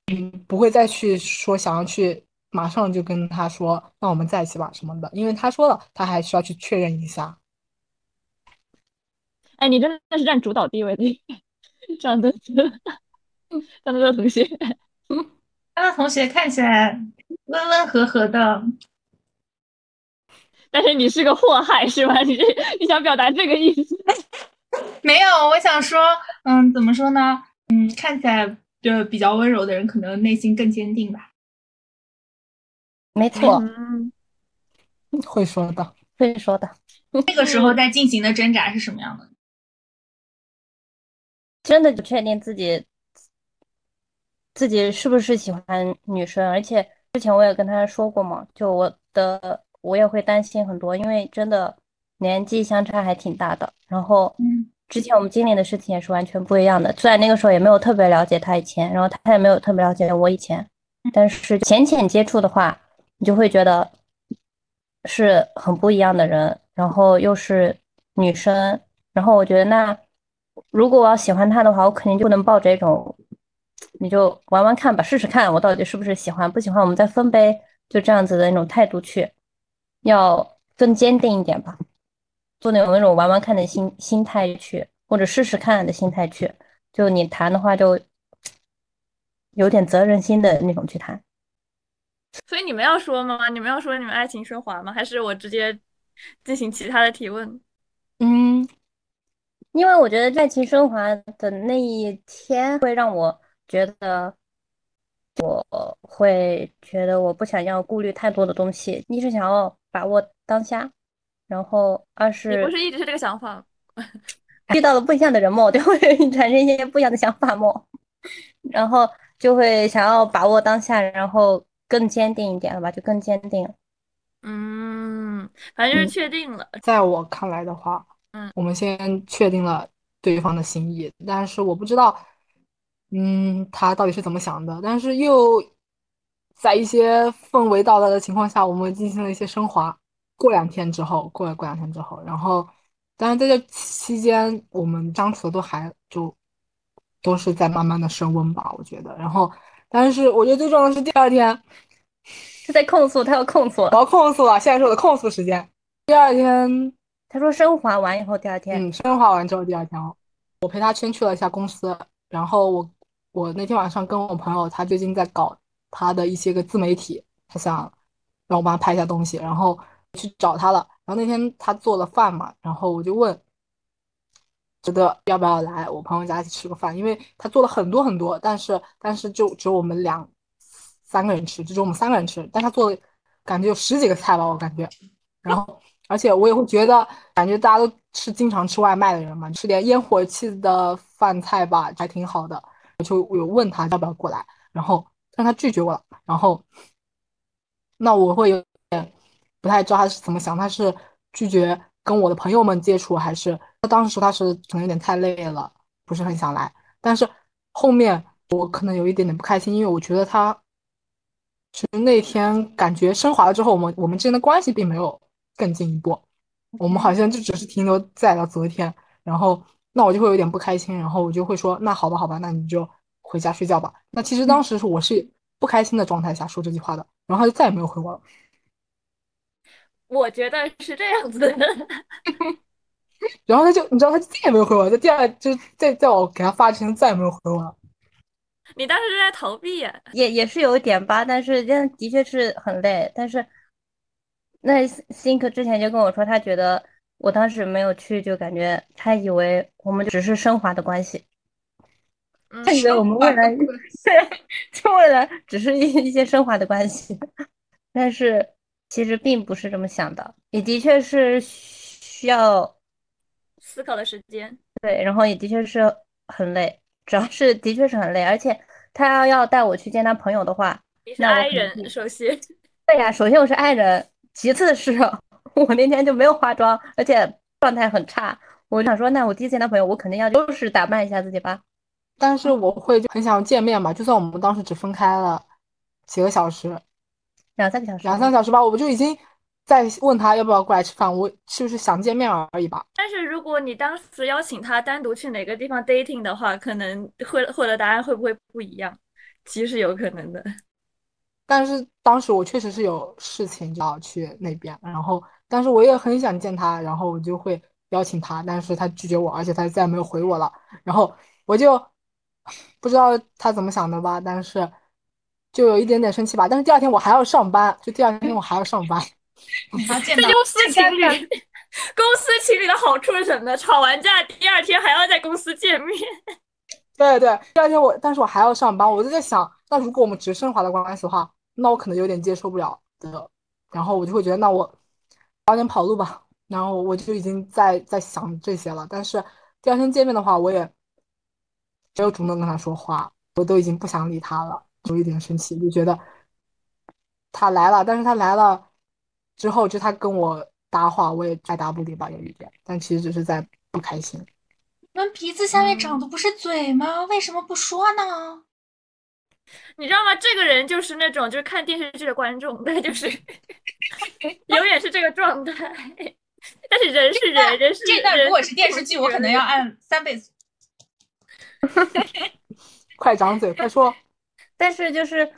嗯不会再去说想要去。马上就跟他说：“那我们在一起吧，什么的。”因为他说了，他还需要去确认一下。哎，你真的是占主导地位的，张德德，张德德同学，张德同学看起来温温和和的，但是你是个祸害是吧？你你想表达这个意思？没有，我想说，嗯，怎么说呢？嗯，看起来就比较温柔的人，可能内心更坚定吧。没错，嗯，会说的。会说的。那个时候在进行的挣扎是什么样的？真的不确定自己自己是不是喜欢女生，而且之前我也跟他说过嘛，就我的我也会担心很多，因为真的年纪相差还挺大的。然后嗯之前我们经历的事情也是完全不一样的，虽然那个时候也没有特别了解他以前，然后他也没有特别了解我以前，但是浅浅接触的话，你就会觉得是很不一样的人，然后又是女生，然后我觉得那如果我要喜欢他的话，我肯定就不能抱着一种你就玩玩看吧，试试看我到底是不是喜欢，不喜欢我们再分呗，就这样子的那种态度去，要更坚定一点吧，做那种那种玩玩看的心心态去，或者试试看的心态去，就你谈的话就有点责任心的那种去谈。所以你们要说吗？你们要说你们爱情升华吗？还是我直接进行其他的提问？嗯，因为我觉得爱情升华的那一天会让我觉得，我会觉得我不想要顾虑太多的东西，一直想要把握当下，然后二是你是不是一直是这个想法？遇到了不一样的人嘛，我就会 产生一些不一样的想法嘛，然后就会想要把握当下，然后更坚定一点了吧，就更坚定。嗯，反正就是确定了。在我看来的话，嗯，我们先确定了对方的心意，但是我不知道，嗯，他到底是怎么想的。但是又在一些氛围到了的情况下，我们进行了一些升华。过两天之后，过了过两天之后，然后，当然在这期间，我们相处的都还就都是在慢慢的升温吧，我觉得。然后，但是我觉得最重要的是第二天，他在控诉，他要控诉了。我要控诉了，现在是我的控诉时间。第二天，他说升华完以后，第二天，嗯，升华完之后，第二天哦，我陪他先去了一下公司，然后我我那天晚上跟我朋友，他最近在搞他的一些个自媒体，他想让我帮他拍一下东西，然后去找他了。然后那天他做了饭嘛，然后我就问，觉得要不要来我朋友家一起吃个饭，因为他做了很多很多，但是但是就只有我们两三个人吃，就只有我们三个人吃，但他做了感觉有十几个菜吧，我感觉，然后。而且我也会觉得，感觉大家都是经常吃外卖的人嘛，吃点烟火气的饭菜吧，还挺好的。我就有问他要不要过来，然后但他拒绝我了。然后，那我会有不太知道他是怎么想，他是拒绝跟我的朋友们接触，还是他当时他是可能有点太累了，不是很想来。但是后面我可能有一点点不开心，因为我觉得他其实那天感觉升华了之后，我们我们之间的关系并没有。更进一步，我们好像就只是停留在了昨天，然后那我就会有点不开心，然后我就会说，那好吧，好吧，那你就回家睡觉吧。那其实当时是我是不开心的状态下说这句话的，然后他就再也没有回我了。我觉得是这样子的，然后他就你知道，他就再也没有回我，他第二就再在我给他发之前再也没有回我了。你当时是在逃避呀？也也是有一点吧，但是这的确是很累，但是。那 think 之前就跟我说，他觉得我当时没有去，就感觉他以为我们只是升华的关系，他以为我们未来 对，就未来只是一一些升华的关系，但是其实并不是这么想的，也的确是需要思考的时间，对，然后也的确是很累，主要是的确是很累，而且他要要带我去见他朋友的话，你是爱人，首先，对呀，首先我是爱人。其次是我那天就没有化妆，而且状态很差。我想说，那我第一次见他朋友，我肯定要就是打扮一下自己吧。但是我会就很想见面嘛，就算我们当时只分开了几个小时，两三个小时，两三个小时吧，我就已经在问他要不要过来吃饭，我是不是想见面而已吧。但是如果你当时邀请他单独去哪个地方 dating 的话，可能会获得答案会不会不一样？其实有可能的。但是当时我确实是有事情要去那边，然后但是我也很想见他，然后我就会邀请他，但是他拒绝我，而且他再也没有回我了。然后我就不知道他怎么想的吧，但是就有一点点生气吧。但是第二天我还要上班，就第二天我还要上班。公司情侣，公司情侣的好处是什么呢？吵完架第二天还要在公司见面。对对，第二天我，但是我还要上班，我就在想，那如果我们只是升华的关系的话，那我可能有点接受不了的。然后我就会觉得，那我早点跑路吧。然后我就已经在在想这些了。但是第二天见面的话，我也没有主动跟他说话，我都已经不想理他了，有一点生气，就觉得他来了，但是他来了之后，就他跟我搭话，我也爱答不理吧，有一点，但其实只是在不开心。你们鼻子下面长的不是嘴吗？为什么不说呢？你知道吗？这个人就是那种就是看电视剧的观众，他就是 永远是这个状态。但是人是人，人是人这段如果是电视剧，我可能要按三倍速。快张嘴，快说！但是就是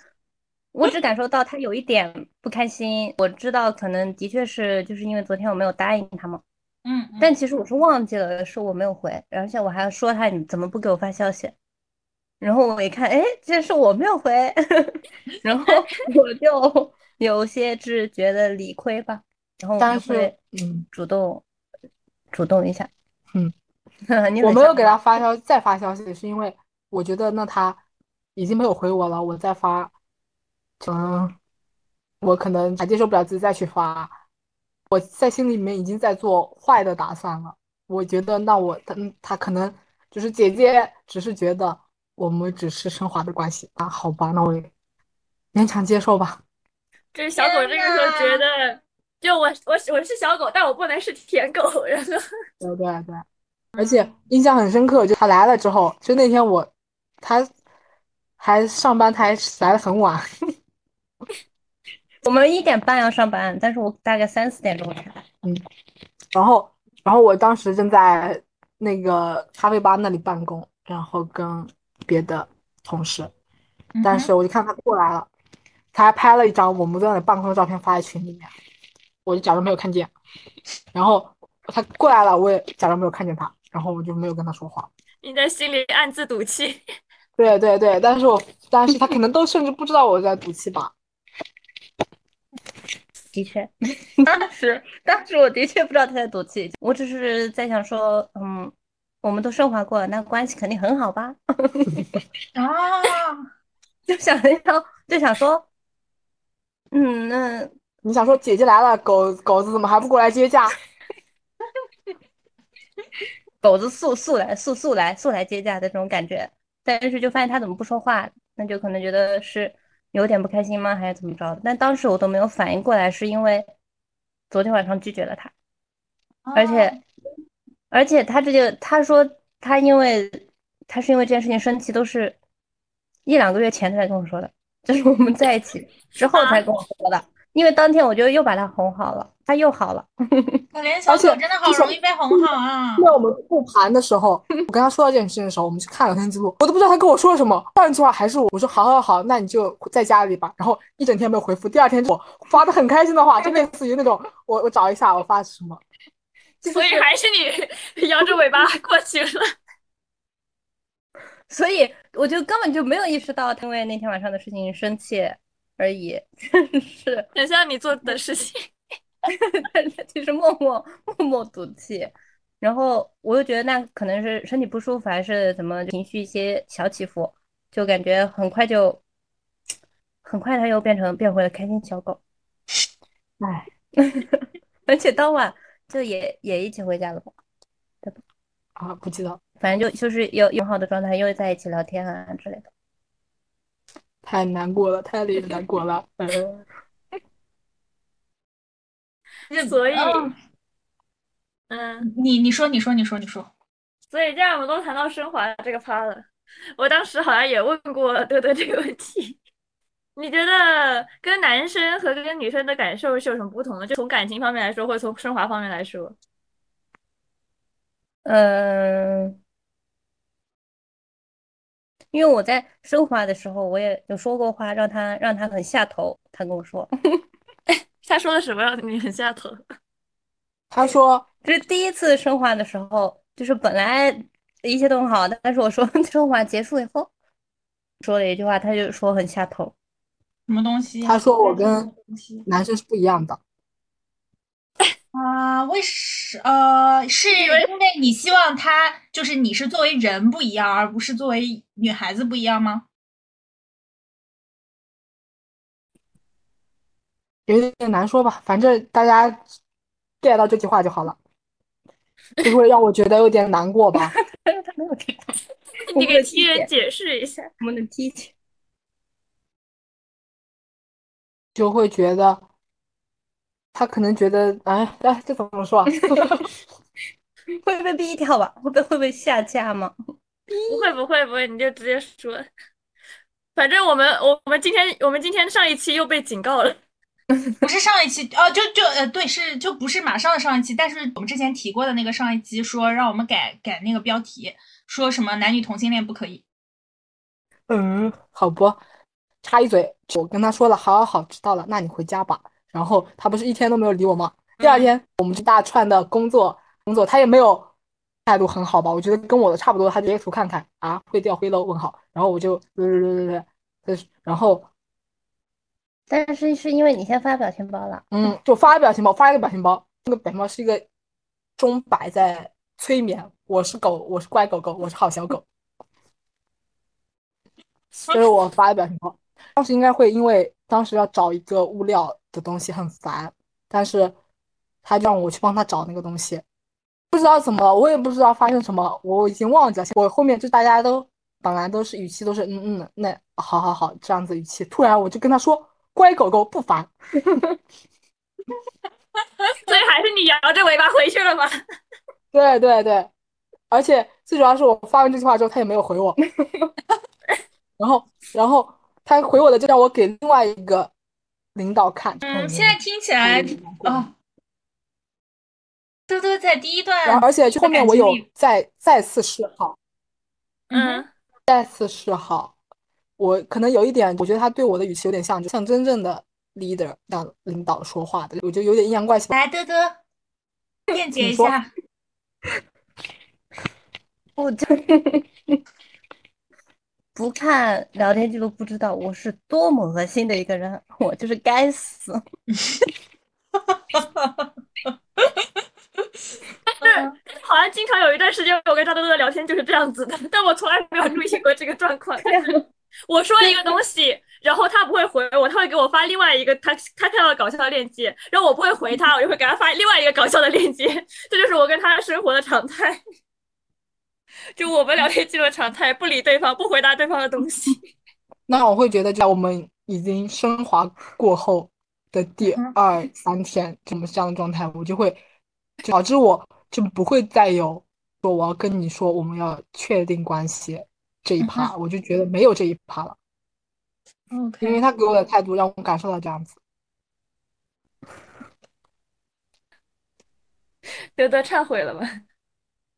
我只感受到他有一点不开心，我知道可能的确是就是因为昨天我没有答应他嘛，嗯，嗯。但。其实我是忘记了，是我没有回，而且我还说他你怎么不给我发消息？然后我一看，哎，这是我没有回，然后我就有些是觉得理亏吧，然后我但就是会嗯，主动主动一下，嗯，你我没有给他发消再发消息，是因为我觉得那他已经没有回我了，我再发，嗯，我可能还接受不了自己再去发，我在心里面已经在做坏的打算了。我觉得那我他他可能就是姐姐只是觉得我们只是升华的关系啊，好吧，那我也勉强接受吧。就是小狗这个时候觉得，就我我我是小狗，但我不能是舔狗。然后对对对，而且印象很深刻，就他来了之后，就那天我他还上班，他还来的很晚。我们一点半要上班，但是我大概三四点钟才来。然后，然后我当时正在那个咖啡吧那里办公，然后跟别的同事，但是我就看他过来了，他还拍了一张我们在那里办公的照片发在群里面，我就假装没有看见。然后他过来了，我也假装没有看见他，然后我就没有跟他说话。你在心里暗自赌气。对对对，但是我但是他可能都甚至不知道我在赌气吧。的确，当时当时我的确不知道他在赌气，我只是在想说，嗯，我们都升华过了，那关系肯定很好吧？啊，就想要就想说，嗯，那你想说姐姐来了，狗狗子怎么还不过来接驾？狗子速速来速速来速来接驾的这种感觉，但是就发现他怎么不说话，那就可能觉得是有点不开心吗，还是怎么着的？但当时我都没有反应过来，是因为昨天晚上拒绝了他，而且而且他这就他说他因为他是因为这件事情生气，都是一两个月前才跟我说的，就是我们在一起之后才跟我说的。因为当天我就又把他哄好了，他又好了。可怜小狗真的好容易被哄好啊！在我们复盘的时候，我跟他说到这件事情的时候，我们去看聊天记录，我都不知道他跟我说了什么。换句话还是我，我说好好好，那你就在家里吧。然后一整天没有回复，第二天我发的很开心的话，就类似于那种我我找一下我发的是什么，所以还是你摇着尾巴 过去了。所以我就根本就没有意识到他因为那天晚上的事情生气而已，真 是，很像你做的事情。但是其实默默默默赌气。然后我又觉得那可能是身体不舒服，还是怎么情绪一些小起伏，就感觉很快就很快他又变成变回了开心小狗。唉，而且当晚就也也一起回家了吧？对吧啊，不知道，反正就就是有友好的状态，又在一起聊天啊之类的。太难过了，太令人难过了。呃，所以，嗯嗯，你你说你说你说你说，所以这样我们都谈到升华这个趴了。我当时好像也问过多多这个问题，你觉得跟男生和跟女生的感受是有什么不同的？就从感情方面来说，或者从升华方面来说？嗯，因为我在升华的时候，我也有说过话，让他让他很下头。他跟我说，他说了什么让你很下头？他说这是第一次升华的时候，就是本来一切都很好，但是我说 升华结束以后，说了一句话，他就说很下头。什么东西？他说我跟男生是不一样的。啊，为什呃，是因为你希望他就是你是作为人不一样，而不是作为女孩子不一样吗？有点难说吧，反正大家 get 到这句话就好了，就会让我觉得有点难过吧。他 没有 听到，你给踢人解释一下，我们的踢踢就会觉得他可能觉得，哎哎，这怎么说啊？会被逼掉吧？会被会被下架吗？不会不会不会，你就直接说。反正我们我我们今天我们今天上一期又被警告了。不是上一期哦，就就呃对，是就不是马上的上一期，但是我们之前提过的那个上一期说让我们改改那个标题，说什么男女同性恋不可以。嗯，好不，插一嘴，我跟他说了，好好好，知道了，那你回家吧。然后他不是一天都没有理我吗？第二天我们这大串的工作工作，他也没有态度很好吧？我觉得跟我的差不多，他截图看看啊，会掉灰喽？问号。然后我就对对对对对，然后。但是是因为你先发表情包了，嗯，就发表情包，发一个表情包，那个表情包是一个钟摆在催眠，我是狗，我是乖狗狗，我是好小狗，所以我发的表情包。当时应该会因为当时要找一个物料的东西很烦，但是他让我去帮他找那个东西，不知道怎么，我也不知道发生什么，我已经忘记了。我后面就大家都本来都是语气都是嗯嗯，那好好好这样子语气，突然我就跟他说。乖狗狗不烦，所以还是你摇着尾巴回去了吗？对对对，而且最主要是我发完这句话之后，他也没有回我。然后，然后他回我的就让我给另外一个领导看。嗯，现在听起来啊，多多在第一段，而且后面我有再再次示好，嗯，再次示好。我可能有一点，我觉得他对我的语气有点像，就像真正的 leader 让领导说话的，我觉得有点阴阳怪气。来，多多辩解一下。我 就不看聊天记录，不知道我是多么恶心的一个人。我就是该死。但是好像经常有一段时间，我跟张多多的聊天就是这样子的，但我从来没有注意过这个状况。我说一个东西，然后他不会回我，他会给我发另外一个他他看到搞笑的链接，然后我不会回他，我就会给他发另外一个搞笑的链接，这就是我跟他生活的常态，就我们聊天记录常态，不理对方，不回答对方的东西。那我会觉得，在我们已经升华过后的第二三天，怎么这样的状态，我就会导致我就不会再有说我要跟你说我们要确定关系。这一趴，我就觉得没有这一趴了。OK，因为他给我的态度让我感受到这样子。德德忏悔了吗？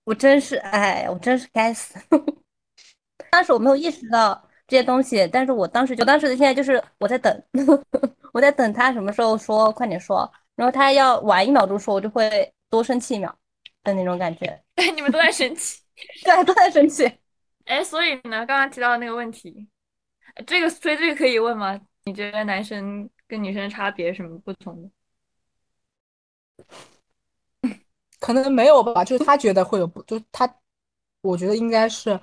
我真是，哎，我真是该死。当时我没有意识到这些东西，但是我当时就当时的现在就是我在等，我在等他什么时候说，快点说。然后他要晚一秒钟说，我就会多生气一秒的那种感觉。你们都在生气，对，都在生气。哎，所以呢，刚刚提到的那个问题，这个所以这个可以问吗？你觉得男生跟女生差别什么不同的？可能没有吧，就是他觉得会有不，就他，我觉得应该是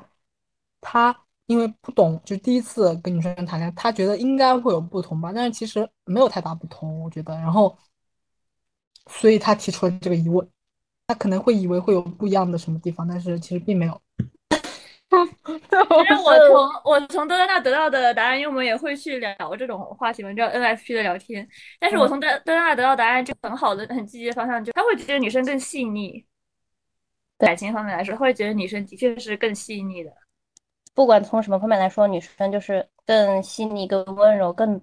他因为不懂，就第一次跟女生谈恋爱，他觉得应该会有不同吧，但是其实没有太大不同，我觉得。然后，所以他提出了这个疑问，他可能会以为会有不一样的什么地方，但是其实并没有。其实 我从我从德德那得到的答案，因为我们也会去聊这种话题嘛，叫 NFP 的聊天。但是我从德德德那得到答案就很好的、很积极的方向，就他会觉得女生更细腻。感情方面来说，他会觉得女生的确是更细腻的。不管从什么方面来说，女生就是更细腻、更温柔、更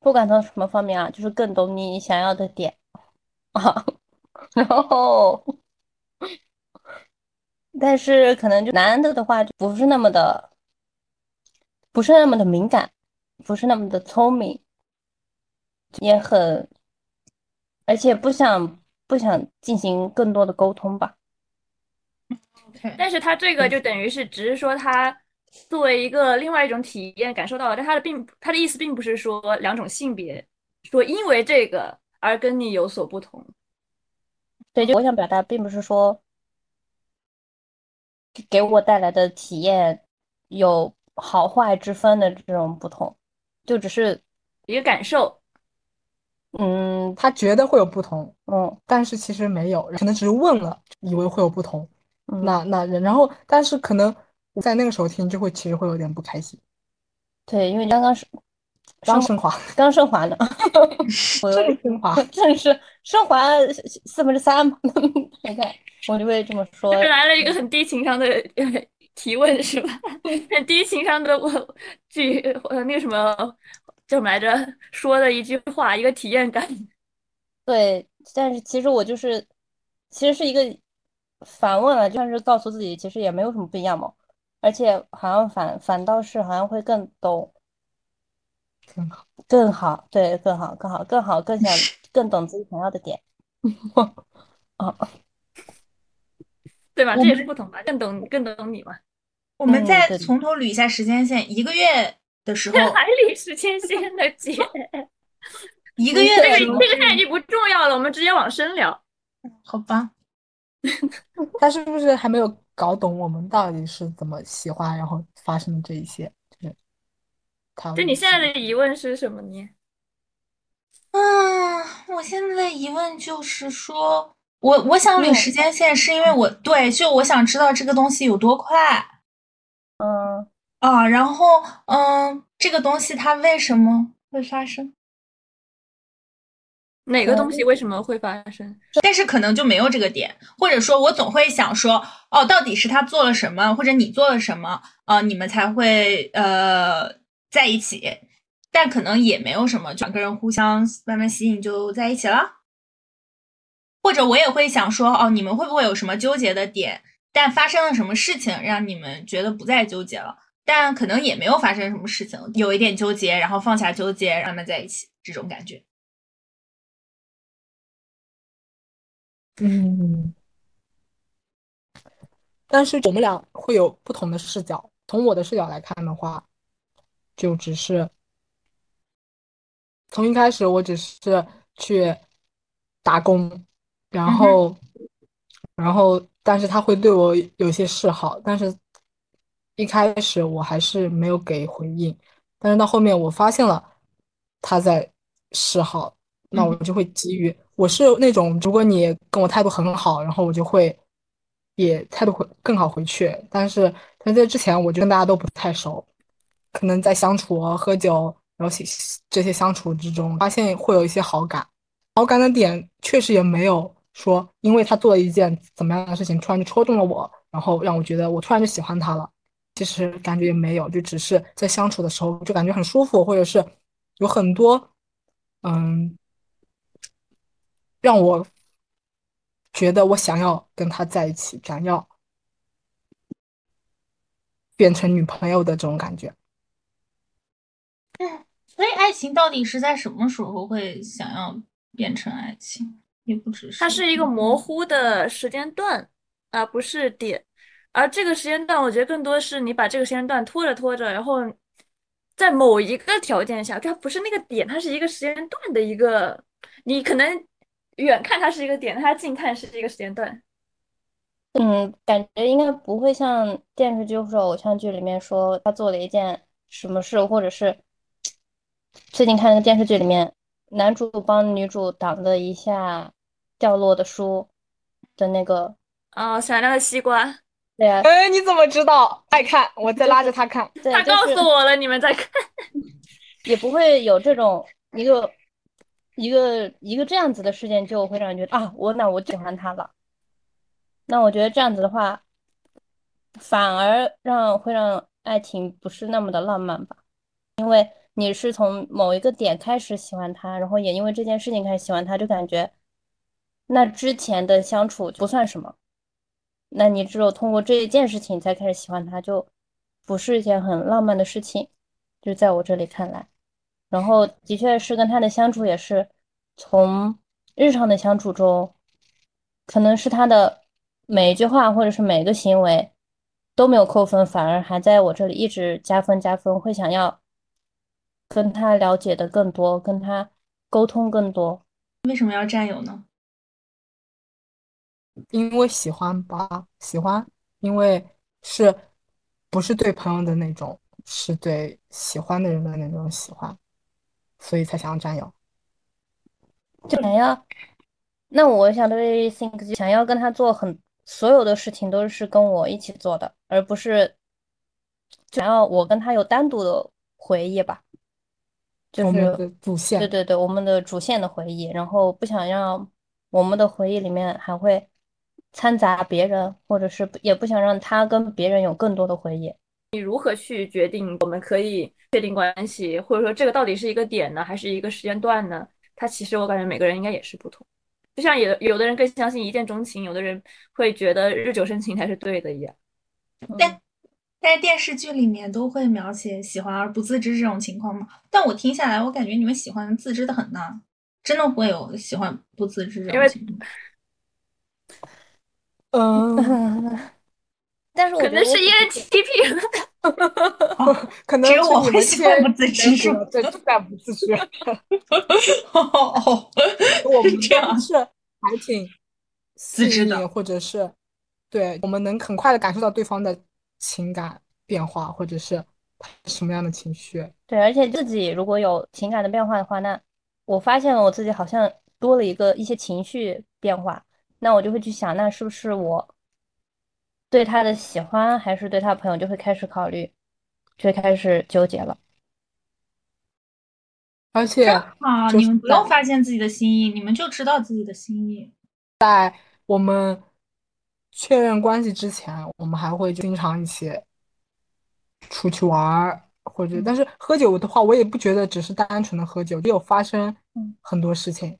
不管从什么方面啊，就是更懂你想要的点啊。然后。但是可能就男的的话就不是那么的，不是那么的敏感，不是那么的聪明，也很，而且不想不想进行更多的沟通吧。OK，但是他这个就等于是只是说他作为一个另外一种体验感受到了，但他的并他的意思并不是说两种性别说因为这个而跟你有所不同。对，就我想表达，并不是说给我带来的体验有好坏之分的这种不同，就只是一个感受，嗯他觉得会有不同，嗯。但是其实没有，可能只是问了，以为会有不同。嗯，那那然后，但是可能在那个时候听就会其实会有点不开心，对，因为刚刚是刚升华，刚升华呢，我正升华。正是升华四分之三嘛，大概我就会这么说。这来了一个很低情商的呃提问是吧？很低情商的我句呃那个什么叫什么来着？说的一句话，一个体验感。对，但是其实我就是，其实是一个反问了，就像是告诉自己，其实也没有什么不一样嘛，而且好像反反倒是好像会更懂，更好，更好，对，更好，更好，更好，更想更懂自己想要的点。哦，对吧？这也是不同吧，更懂更懂你嘛。我们再从头捋一下时间线。一个月的时候，海里时间线的 姐，一个月这个的时候这个现在已经不重要了，我们直接往深聊。好吧？他是不是还没有搞懂我们到底是怎么喜欢，然后发生的这一些？就是他就你现在的疑问是什么呢？嗯，我现在的疑问就是说，我我想捋时间线，是因为我对，就我想知道这个东西有多快嗯，啊，然后嗯，这个东西它为什么会发生？哪个东西为什么会发生？但是可能就没有这个点，或者说我总会想说，哦，到底是他做了什么，或者你做了什么，呃，你们才会呃在一起，但可能也没有什么，两个人互相慢慢吸引就在一起了。或者我也会想说，哦，你们会不会有什么纠结的点？但发生了什么事情让你们觉得不再纠结了？但可能也没有发生什么事情，有一点纠结，然后放下纠结，慢慢在一起，这种感觉。嗯，但是我们俩会有不同的视角。从我的视角来看的话，就只是从一开始我只是去打工，然后，然后，但是他会对我有些示好，但是一开始我还是没有给回应，但是到后面我发现了他在示好，那我就会给予。我是那种，如果你跟我态度很好，然后我就会也态度会更好回去。但是，但在之前我就跟大家都不太熟，可能在相处啊、喝酒，然后这些相处之中，发现会有一些好感。好感的点确实也没有说，因为他做了一件怎么样的事情，突然就戳中了我，然后让我觉得我突然就喜欢他了。其实感觉也没有，就只是在相处的时候就感觉很舒服，或者是有很多嗯。让我觉得我想要跟他在一起，想要变成女朋友的这种感觉。嗯，所以爱情到底是在什么时候会想要变成爱情？也不只是它是一个模糊的时间段，而不是点。而这个时间段，我觉得更多是你把这个时间段拖着拖着，然后在某一个条件下，它不是那个点，它是一个时间段的一个，你可能。远看它是一个点，它近看是一个时间段。嗯，感觉应该不会像电视剧或者偶像剧里面说他做了一件什么事，或者是最近看那个电视剧里面，男主帮女主挡了一下掉落的书的那个哦，闪亮的西瓜。对啊，哎，你怎么知道？爱看，我在拉着他看。对，他告诉我了，你们在看。也不会有这种一个。一个一个这样子的事件就会让人觉得啊，我那我喜欢他了。那我觉得这样子的话，反而让会让爱情不是那么的浪漫吧，因为你是从某一个点开始喜欢他，然后也因为这件事情开始喜欢他，就感觉那之前的相处不算什么。那你只有通过这一件事情才开始喜欢他，就不是一件很浪漫的事情，就在我这里看来。然后的确是跟他的相处也是从日常的相处中可能是他的每一句话或者是每个行为都没有扣分，反而还在我这里一直加分加分，会想要跟他了解的更多，跟他沟通更多。为什么要占有呢？因为喜欢吧，喜欢，因为是不是对朋友的那种，是对喜欢的人的那种喜欢，所以才想要占有。就想要，那我想对 think 想要跟他做很所有的事情都是跟我一起做的，而不是想要我跟他有单独的回忆吧。就是我们的主线，对对对，我们的主线的回忆，然后不想让我们的回忆里面还会掺杂别人，或者是不也不想让他跟别人有更多的回忆。你如何去决定我们可以确定关系，或者说这个到底是一个点呢，还是一个时间段呢？它其实我感觉每个人应该也是不同，就像有有的人更相信一见钟情，有的人会觉得日久生情才是对的一样。但在电视剧里面都会描写喜欢而不自知这种情况吗？但我听下来，我感觉你们喜欢自知的很呢，真的会有喜欢不自知这种情况。嗯，但是我可能是 ENTP，可能只有我会喜欢不自知是吗对，就在不自知。哦，我们这样都是还挺自知的或者是对，我们能很快的感受到对方的情感变化，或者是什么样的情绪。对，而且自己如果有情感的变化的话，那我发现了我自己好像多了一个一些情绪变化，那我就会去想，那是不是我对他的喜欢，还是对他朋友，就会开始考虑，就会开始纠结了。而且啊，就是你们不用发现自己的心意，你们就知道自己的心意。在我们确认关系之前，我们还会经常一起出去玩儿，或者但是喝酒的话，我也不觉得只是单纯的喝酒，也有发生嗯。很多事情，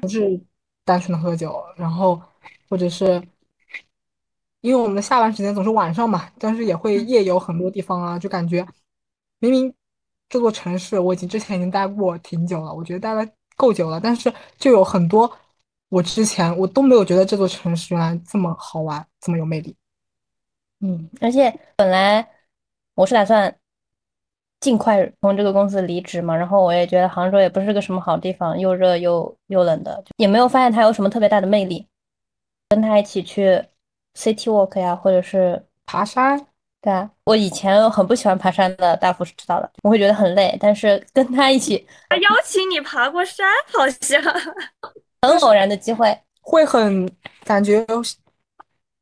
不是，单纯的喝酒，然后或者是因为我们的下班时间总是晚上嘛，但是也会夜游很多地方啊，就感觉明明这座城市我已经之前已经待过挺久了，我觉得待了够久了，但是就有很多我之前我都没有觉得这座城市原来这么好玩，这么有魅力。嗯，而且本来我是打算尽快从这个公司离职嘛，然后我也觉得杭州也不是个什么好地方，又热又又冷的，也没有发现它有什么特别大的魅力。跟他一起去 city walk 呀，或者是爬山，对啊，我以前很不喜欢爬山的，大夫是知道的，我会觉得很累，但是跟他一起他邀请你爬过山，好像。很偶然的机会，会很感觉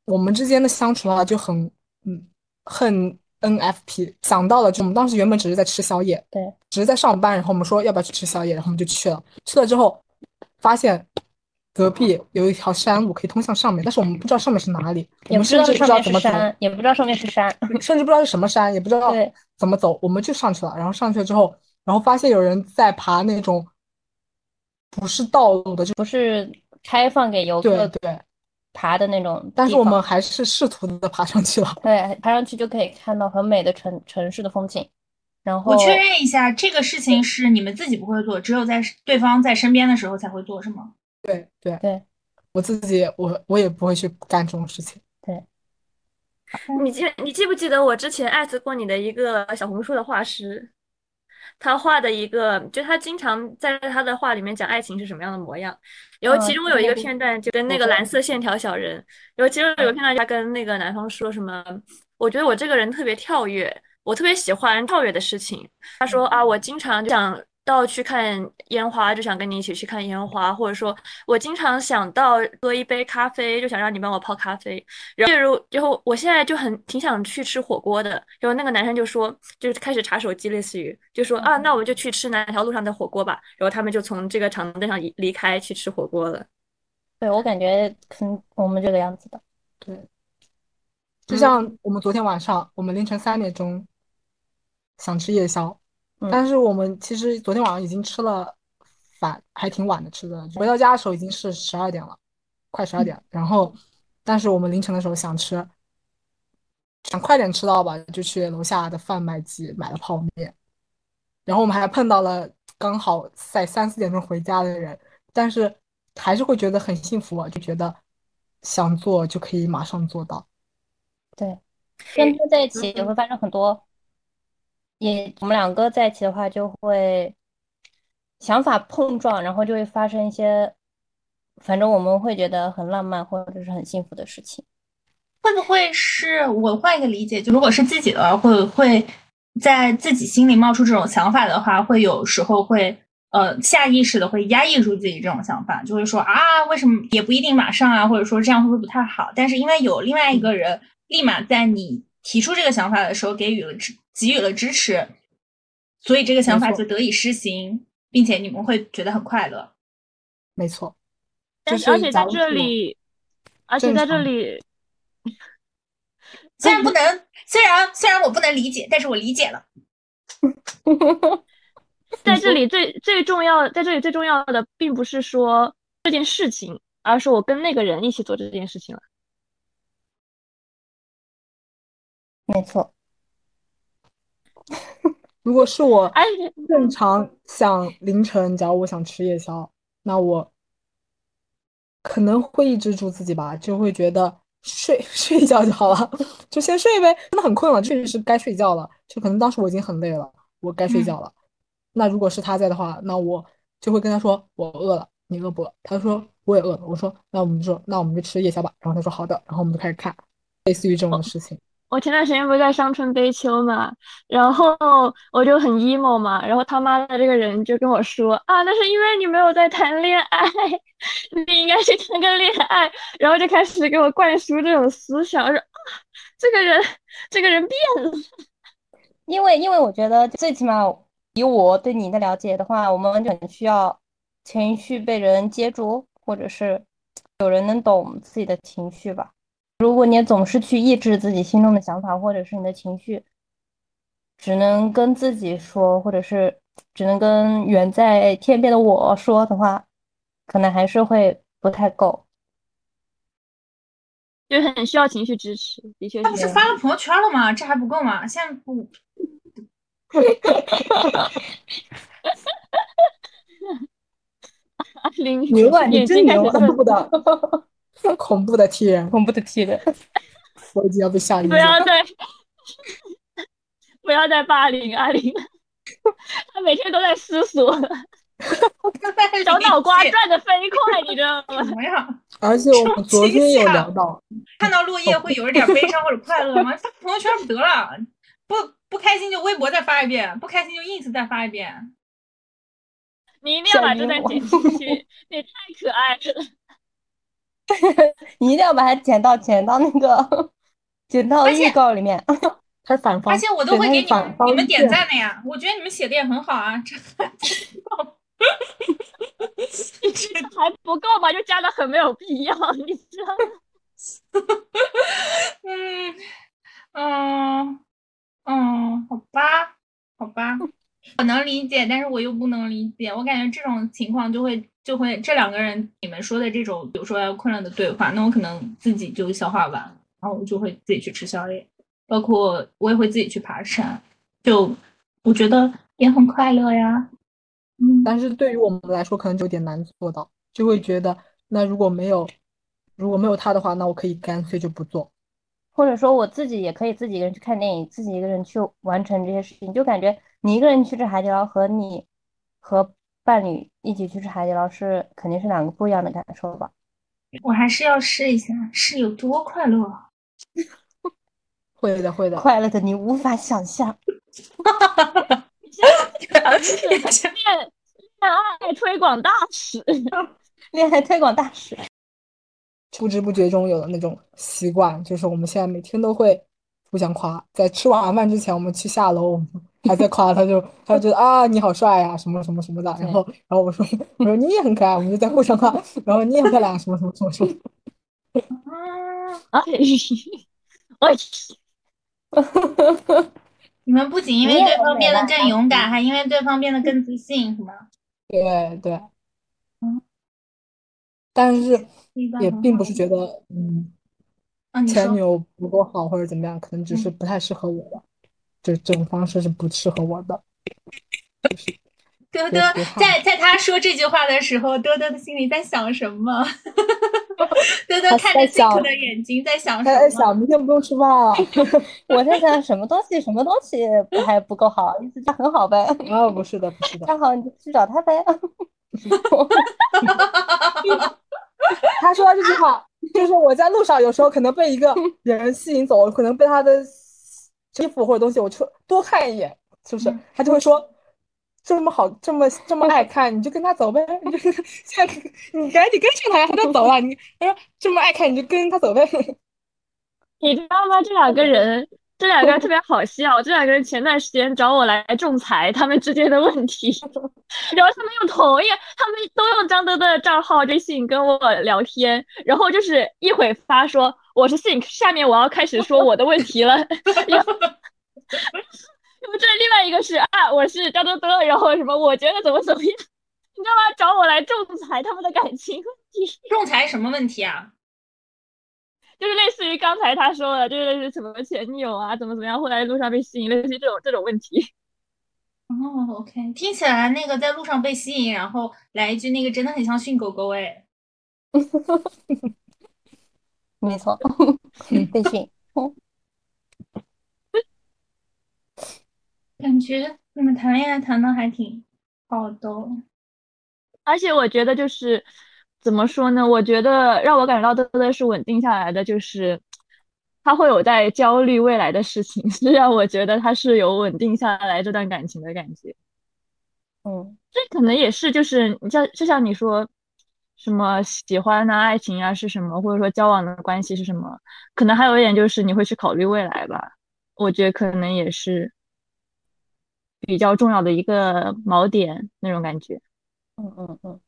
我们之间的相处啊就很嗯很 NFP。想到了，就我们当时原本只是在吃宵夜，对，只是在上班，然后我们说要不要去吃宵夜，然后我们就去了。去了之后，发现隔壁有一条山路可以通向上面，但是我们不知道上面是哪里，我们甚至不知道怎么走，山，也不知道上面是山，甚至不知道是什么山，也不知道怎么走，我们就上去了。然后上去了之后，然后发现有人在爬那种不是道路的，就不是开放给游客对对。爬的那种但是我们还是试图的爬上去了。对，爬上去就可以看到很美的城城市的风景。然后我确认一下，这个事情是你们自己不会做，只有在对方在身边的时候才会做，是吗？对对对，我自己我我也不会去干这种事情。对你记你记不记得我之前艾特过你的一个小红书的画师？他画的一个，就他经常在他的画里面讲爱情是什么样的模样。然后其嗯中有一个那个片段就跟那个蓝色线条小人，然后其中有个片段他跟那个男方说什么，我觉得我这个人特别跳跃，我特别喜欢跳跃的事情。他说啊，我经常就想到去看烟花，就想跟你一起去看烟花，或者说我经常想到喝一杯咖啡，就想让你帮我泡咖啡。然后，如然后我现在就很挺想去吃火锅的。然后那个男生就说，就是开始查手机，类似于就说啊，那我们就去吃哪条路上的火锅吧。然后他们就从这个长凳上离离开去吃火锅了。对我感觉可能我们这个样子的，对就像我们昨天晚上，我们凌晨三点钟想吃夜宵，嗯但是我们其实昨天晚上已经吃了饭，还挺晚的吃的。回到家的时候已经是十二点了，快十二点。然后，但是我们凌晨的时候想吃，想快点吃到吧，就去楼下的贩卖机买了泡面。然后我们还碰到了刚好在三四点钟回家的人，但是还是会觉得很幸福啊，就觉得想做就可以马上做到。对，跟他在一起也会发生很多，也我们两个在一起的话就会想法碰撞，然后就会发生一些，反正我们会觉得很浪漫或者是很幸福的事情。会不会是我换一个理解？就如果是自己的话，会会在自己心里冒出这种想法的话，会有时候会呃下意识的会压抑住自己这种想法，就会说啊，为什么也不一定马上啊，或者说这样会不会不太好？但是因为有另外一个人立马在你提出这个想法的时候给予了支给予了支持，所以这个想法就得以施行，并且你们会觉得很快乐。没错，但是而且在这里，而且在这里，虽然不能，虽然虽然我不能理解，但是我理解了。在这里最最重要，在这里最重要的并不是说这件事情，而是我跟那个人一起做这件事情了。没错，如果是我哎正常想凌晨，假如我想吃夜宵，那我可能会抑制住自己吧，就会觉得睡 睡一觉就好了，就先睡呗。真的很困了，确实是该睡觉了。就可能当时我已经很累了，我该睡觉了。那如果是他在的话，那我就会跟他说我饿了，你饿不饿？他说我也饿了。我说那我们就说那我们就吃夜宵吧。然后他说好的，然后我们就开始看，类似于这种的事情。我前段时间不是在伤春悲秋嘛，然后我就很 emo 嘛，然后他妈的这个人就跟我说啊，那是因为你没有在谈恋爱，你应该去谈个恋爱，然后就开始给我灌输这种思想，说啊，这个人这个人变了，因为因为我觉得最起码以我对你的了解的话，我们完全需要情绪被人接住，或者是有人能懂自己的情绪吧。如果你总是去抑制自己心中的想法，或者是你的情绪，只能跟自己说，或者是只能跟远在天边的我说的话，可能还是会不太够。就很需要情绪支持，的确他不是是。发了朋友圈了吗？这还不够吗？现在不，阿玲牛啊，你眼睛开始真牛！恐愤怖的，恐怖的踢人，恐怖的踢人，我已经要被吓晕了。不要再不要再霸凌阿玲了，他每天都在思索，小脑瓜转的飞快，你知道吗？什么呀？而且我们昨天有聊到，看到落叶会有一点悲伤或者快乐吗？发朋友圈不得了，不不开心就微博再发一遍，不开心就 ins 再发一遍。你一定要把这段剪进去，你太可爱了。你一定要把它剪到剪到那个剪到预告里面。它是反方，而且我都会给你们你们点赞的呀，我觉得你们写的也很好啊，这还不够吗？就加的很没有必要，你知道吗？嗯嗯嗯，好吧好吧，我能理解，但是我又不能理解，我感觉这种情况就会就会这两个人你们说的这种，比如说要困了的对话，那我可能自己就消化完，然后我就会自己去吃宵夜，包括我也会自己去爬山，就我觉得也很快乐呀。嗯，但是对于我们来说，可能就有点难做到，就会觉得那如果没有如果没有他的话，那我可以干脆就不做。或者说我自己也可以自己一个人去看电影，自己一个人去完成这些事情，就感觉你一个人去吃海底捞和你和伴侣一起去吃海底捞是肯定是两个不一样的感受吧。我还是要试一下，是有多快乐。啊会的，会的。快乐的你无法想象。恋恋爱推广大使，恋爱推广大使，不知不觉中有了那种习惯，就是我们现在每天都会互相夸，在吃晚饭之前，我们去下楼，我们还在夸他就，他就觉得啊你好帅呀、什么什么什么的，然后然后我说我说你也很可爱，我们就在互相夸，然后你也很漂亮，什么什么什么什么，啊，我 你们不仅因为对方变得更勇敢，还因为对方变得更自信，是吗？对对，嗯，但是也并不是觉得嗯啊，前女友不够好或者怎么样，可能只是不太适合我的，就这种方式是不适合我的。多多在在他说这句话的时候，多多的心里在想什么？多多看着 Sink 的眼睛，在想他在想明天不用吃饭了。我在想什么东西，什么东西还不够好，意思就很好呗。哦，不是的，不是的。正好你就去找他呗。他说这句话，就是我在路上有时候可能被一个人吸引走，可能被他的衣服或者东西，我就多看一眼，是不是？他就会说。这么好，这么这么爱看，你就跟他走呗。你就你赶紧跟上他呀，他就走了。你他说这么爱看，你就跟他走呗。你知道吗？这两个人，这两个人特别好笑。这两个人前段时间找我来仲裁他们之间的问题，然后他们又同意，他们都用张德德的账号微信跟我聊天，然后就是一会发说我是 Think，下面我要开始说我的问题了。因为这另外一个是啊，我是张多多，然后什么？我觉得怎么怎么样，你知道吗？找我来仲裁他们的感情问题。仲裁什么问题啊？就是类似于刚才他说的，就是类似什么前女友啊，怎么怎么样，后来路上被吸引，类似于这种这种问题。哦，OK，听起来那个在路上被吸引，然后来一句那个真的很像训狗狗哎。没错，被训。感觉你们谈恋爱谈的还挺好的，而且我觉得就是怎么说呢？我觉得让我感觉到的的是稳定下来的，就是他会有在焦虑未来的事情，是让我觉得他是有稳定下来这段感情的感觉。嗯，这可能也是就是你像就像你说什么喜欢啊、爱情啊是什么，或者说交往的关系是什么，可能还有一点就是你会去考虑未来吧。我觉得可能也是。比较重要的一个锚点那种感觉，嗯嗯嗯，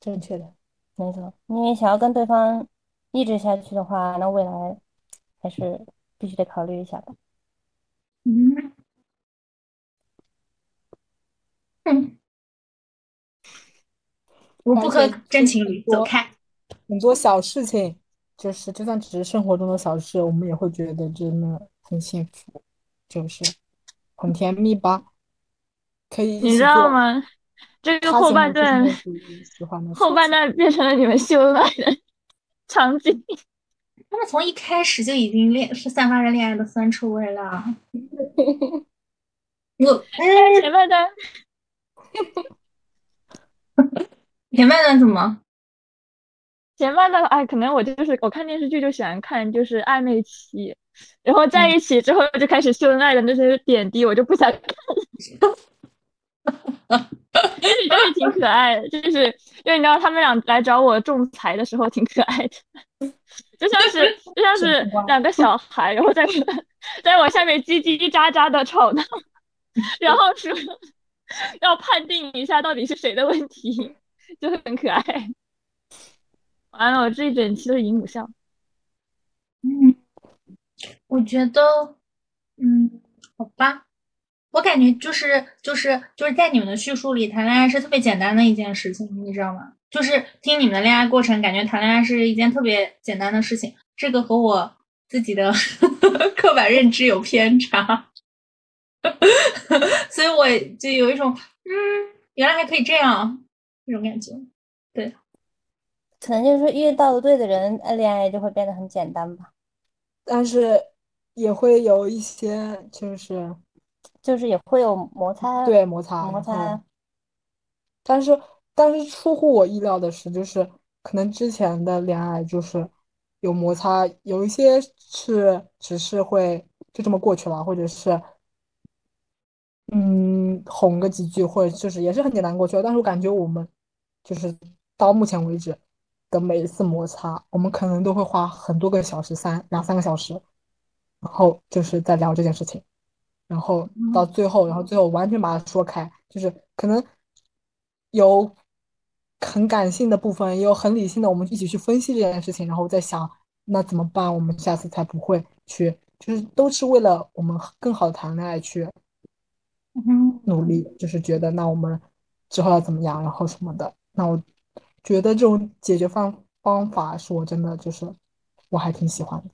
正确的，没错。因为想要跟对方一直下去的话，那未来还是必须得考虑一下的。嗯嗯，我不和真情侣走开。很多小事情，就是就算只是生活中的小事，我们也会觉得真的很幸福，就是。很甜蜜吧？可以，你知道吗？这个后半段，后半段变成了你们秀恩爱的 场景。他们从一开始就已经恋是散发着恋爱的酸臭味了。我前半段，前半段怎么？前半段哎，可能我就是我看电视剧就喜欢看就是暧昧期。然后在一起之后就开始秀恩爱的那些点滴，我就不想看。就是 就是挺可爱的，就是因为你知道他们俩来找我仲裁的时候挺可爱的，就像是就像 是两个小孩，然后在在我下面叽叽喳喳的吵闹，然后说要判定一下到底是谁的问题，就很可爱。完了，我这一整期都是姨母笑。嗯。我觉得，嗯，好吧，我感觉就是就是就是在你们的叙述里，谈恋爱是特别简单的一件事情，你知道吗？就是听你们的恋爱过程，感觉谈恋爱是一件特别简单的事情。这个和我自己的 刻板认知有偏差，所以我就有一种，嗯，原来还可以这样那种感觉。对，可能就是遇到了对的人，恋爱就会变得很简单吧。但是也会有一些，就是就是也会有摩擦，对摩擦摩擦。但是但是出乎我意料的是，就是可能之前的恋爱就是有摩擦，有一些是只是会就这么过去了，或者是嗯哄个几句，或者就是也是很简单过去了。但是我感觉我们就是到目前为止。的每一次摩擦，我们可能都会花很多个小时，三两三个小时，然后就是在聊这件事情，然后到最后，然后最后完全把它说开，就是可能有很感性的部分，也有很理性的，我们一起去分析这件事情，然后再想那怎么办，我们下次才不会去，就是都是为了我们更好的谈恋爱去努力，就是觉得那我们之后要怎么样，然后什么的，那我。觉得这种解决方方法是我真的就是我还挺喜欢的，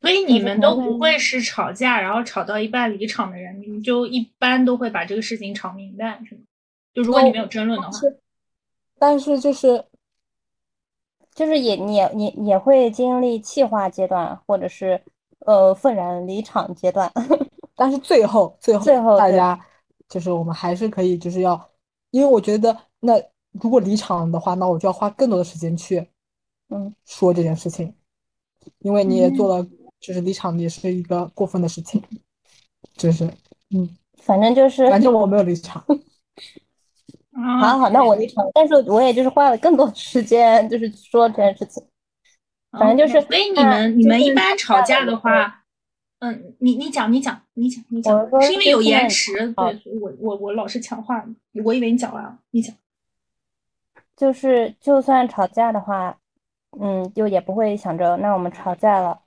所以你们都不会是吵架然后吵到一半离场的人，你们就一般都会把这个事情吵明白，是吗？就如果你没有争论的话，但是就是就是也你也也也会经历气化阶段，或者是呃愤然离场阶段。但是最后最后最后大家就是我们还是可以就是要，因为我觉得那如果离场的话，那我就要花更多的时间去嗯说这件事情，因为你也做了，就是离场也是一个过分的事情，就是嗯，反正就是反正我没有离场，啊好好，那我离场，但是我也就是花了更多时间，就是说这件事情。反正就是所以你那们你们一般吵架的的话，嗯，你你讲你讲你讲你讲是因为有延迟，哦对，我我我老是抢话，我以为你讲完了，你讲。就是就算吵架的话，嗯，就也不会想着那我们吵架了，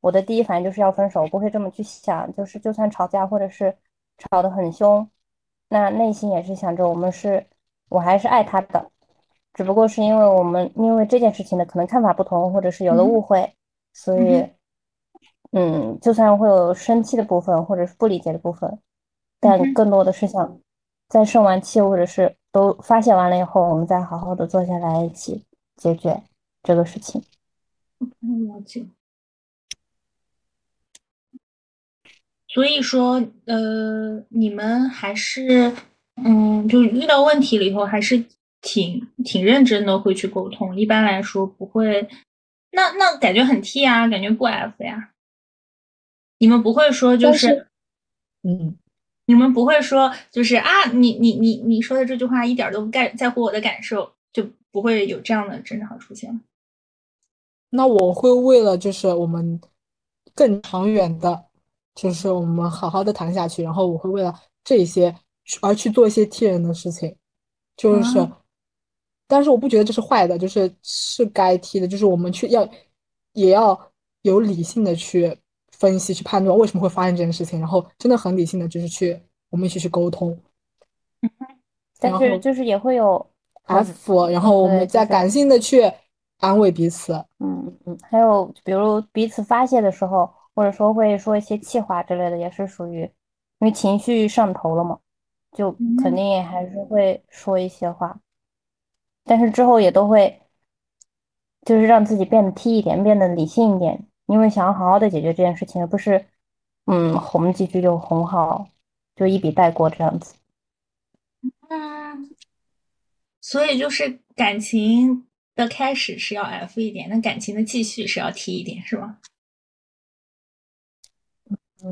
我的第一反应就是要分手，我不会这么去想。就是就算吵架或者是吵得很凶，那内心也是想着我们是，我还是爱他的，只不过是因为我们因为这件事情的可能看法不同，或者是有了嗯误会，所嗯以，嗯，就算会有生气的部分或者是不理解的部分，但更多的是想在生完气或者是都发泄完了以后，我们再好好的坐下来一起解决这个事情。嗯，了解。所以说，呃，你们还是，嗯，就是遇到问题了以后，还是挺挺认真的，会去沟通。一般来说不会，那那感觉很 T 啊，感觉不 F 呀。你们不会说就是，是嗯，你们不会说就是啊，你你你你说的这句话一点儿都不在在乎我的感受，就不会有这样的争吵出现。那我会为了就是我们更长远的，就是我们好好的谈下去，然后我会为了这些去而去做一些踢人的事情，就是，啊但是我不觉得这是坏的，就是是该踢的，就是我们去要也要有理性的去分析、去判断为什么会发生这件事情，然后真的很理性的就是去我们一起去沟通但是就是也会有，F，然后我们再感性的去安慰彼此。嗯嗯，还有比如彼此发泄的时候，或者说会说一些气话之类的，也是属于因为情绪上头了嘛，就肯嗯定也还是会说一些话，但是之后也都会就是让自己变得 T 一点，变得理性一点，因为想要好好的解决这件事情，而不是嗯哄几句就哄好，就一笔带过这样子。嗯，所以就是感情的开始是要 F 一点，那感情的继续是要 T 一点，是吗？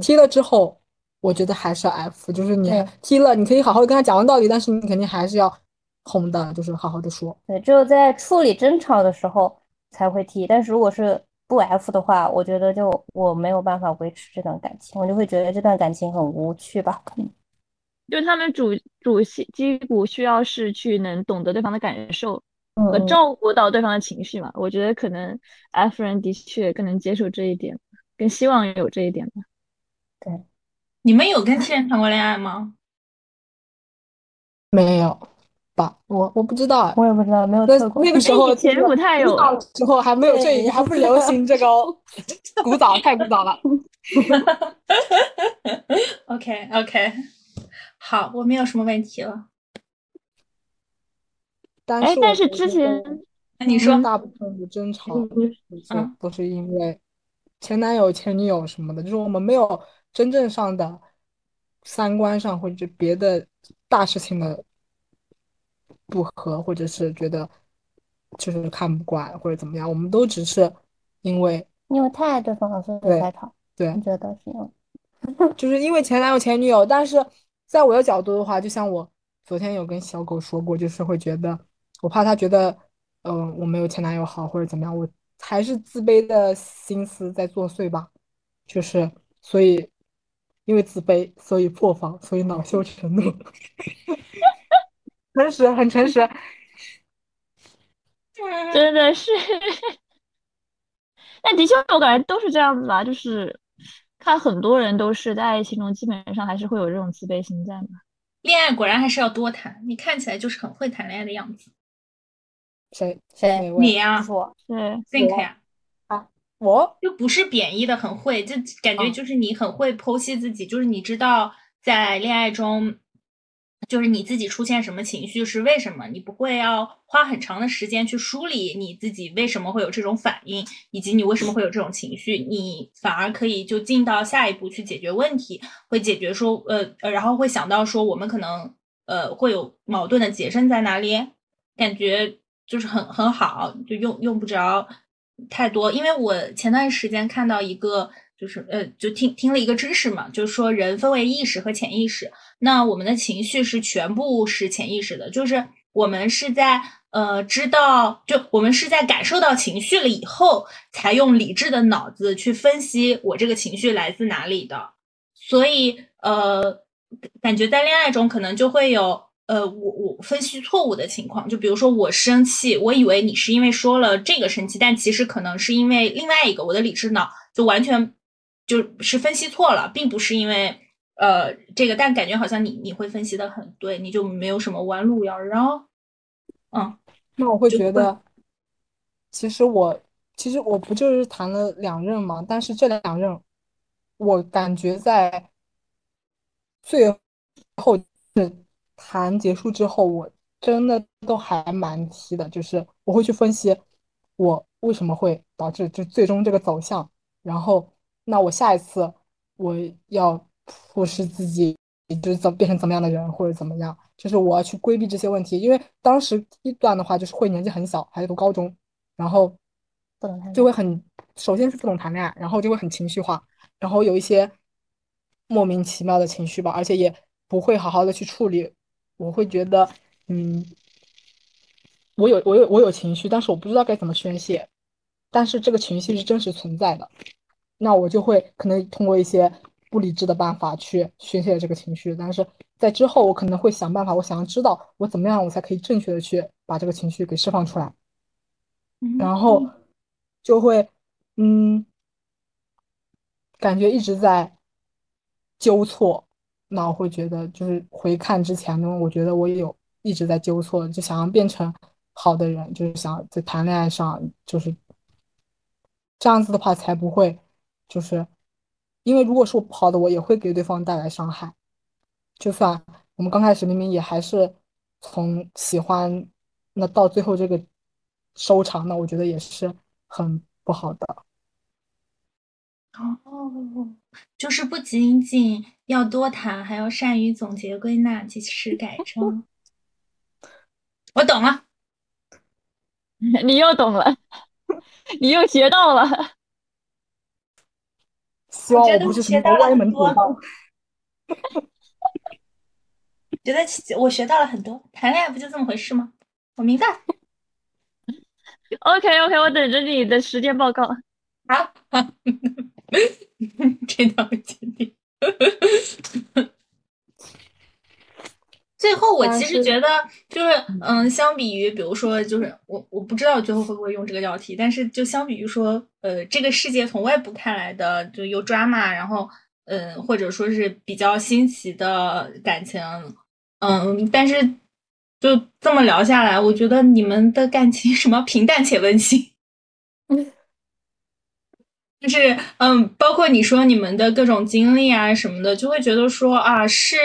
踢了之后，我觉得还是 F，就是你对踢了，你可以好好的跟他讲完道理，但是你肯定还是要哄的，就是好好的说。对，只有在处理争吵的时候才会踢但是如果是不 F 的话，我觉得就我没有办法维持这段感情，我就会觉得这段感情很无趣吧，可能。就他们主主系击鼓需要是去能懂得对方的感受和照顾到对方的情绪嘛。我觉得可能 F 人的确更能接受这一点，更希望有这一点吧。对你们有跟 T 人谈过恋爱吗？没有吧？我我不知道哎，我也不知道，没有那测过。那个时候以前就是不太有时候还没有这还不流行这个哦，古早太古早了。OK OK，好，我没有什么问题了。但哎，但是之前你说，大部分的争吵都是因为前男友、前女友什么的，就是我们没有真正上的三观上或者别的大事情的不合，或者是觉得就是看不惯或者怎么样，我们都只是因为因为太爱对方了，所以对才吵。对你，觉得是因为，就是因为前男友前女友，但是在我的角度的话，就像我昨天有跟小狗说过，就是会觉得我怕他觉得，嗯、我没有前男友好或者怎么样，我还是自卑的心思在作祟吧，就是所以因为自卑，所以破防，所以恼羞成怒，诚实很诚实，真的是，但的确我感觉都是这样子吧，就是看很多人都是在爱情中基本上还是会有这种自卑心在嘛。恋爱果然还是要多谈。你看起来就是很会谈恋爱的样子。谁谁你呀、我是，think 呀、我就不是贬义的很会，就感觉嗯就是你很会剖析自己，就是你知道在恋爱中就是你自己出现什么情绪是为什么，你不会要花很长的时间去梳理你自己为什么会有这种反应，以及你为什么会有这种情绪，你反而可以就进到下一步去解决问题，会解决说呃呃，然后会想到说我们可能呃会有矛盾的结症在哪里，感觉就是很很好，就用用不着太多，因为我前段时间看到一个。就是呃，就听听了一个知识嘛，就是说人分为意识和潜意识。那我们的情绪是全部是潜意识的，就是我们是在呃知道，就我们是在感受到情绪了以后，才用理智的脑子去分析我这个情绪来自哪里的。所以呃，感觉在恋爱中可能就会有呃我我分析错误的情况，就比如说我生气，我以为你是因为说了这个生气，但其实可能是因为另外一个，我的理智脑就完全。就是分析错了，并不是因为呃这个，但感觉好像你你会分析的很对，你就没有什么弯路要绕。嗯，那我会觉得，其实我其实我不就是谈了两任嘛，但是这两任我感觉在最后是谈结束之后，我真的都还蛮提的，就是我会去分析我为什么会导致就最终这个走向，然后。那我下一次我要复试自己，就是怎变成怎么样的人，或者怎么样，就是我要去规避这些问题。因为当时一段的话，就是会年纪很小，还在读高中，然后不能就会很，首先是不懂谈恋爱，然后就会很情绪化，然后有一些莫名其妙的情绪吧，而且也不会好好的去处理。我会觉得，嗯，我有我有我有情绪，但是我不知道该怎么宣泄，但是这个情绪是真实存在的。那我就会可能通过一些不理智的办法去宣泄这个情绪，但是在之后我可能会想办法，我想要知道我怎么样我才可以正确的去把这个情绪给释放出来，然后就会嗯，感觉一直在纠错，那我会觉得就是回看之前呢，我觉得我有一直在纠错，就想要变成好的人，就是想在谈恋爱上就是这样子的话才不会。就是因为如果是我不好的，我也会给对方带来伤害。就算我们刚开始明明也还是从喜欢，那到最后这个收场，那我觉得也是很不好的。哦，就是不仅仅要多谈，还要善于总结归纳，及时改正。我懂了，你又懂了，你又学到了。希望我不是什么歪门左道。觉得我学到了很多，谈恋爱不就这么回事吗？我明白。OK OK，我等着你的实践报告。好，这条决定。最后，我其实觉得，就是，嗯，相比于，比如说，就是我，我不知道最后会不会用这个标题，但是就相比于说，呃，这个世界从外部看来的，就有 drama，然后，嗯，或者说是比较新奇的感情，嗯，但是就这么聊下来，我觉得你们的感情 什么平淡且温馨，就是，嗯，包括你说你们的各种经历啊什么的，就会觉得说啊是。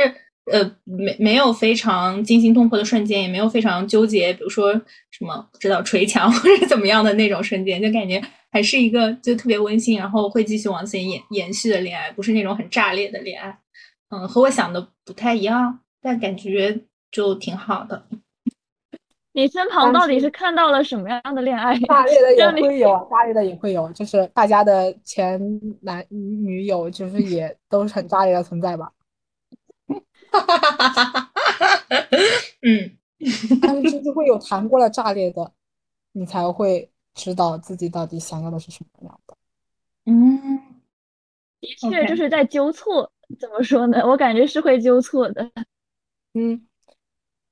呃，没没有非常惊心动魄的瞬间，也没有非常纠结，比如说什么不知道捶墙 或者怎么样的那种瞬间，就感觉还是一个就特别温馨，然后会继续往前延延续的恋爱，不是那种很炸裂的恋爱。嗯，和我想的不太一样，但感觉就挺好的。你身旁到底是看到了什么样的恋爱？炸裂的也会有，炸裂的也会有，就是大家的前男女友，就是也都是很炸裂的存在吧。哈哈哈哈哈！嗯，但是就是会有谈过了炸裂的，你才会知道自己到底想要的是什么样的。嗯，的确就是在纠错，怎么说呢？我感觉是会纠错的。嗯，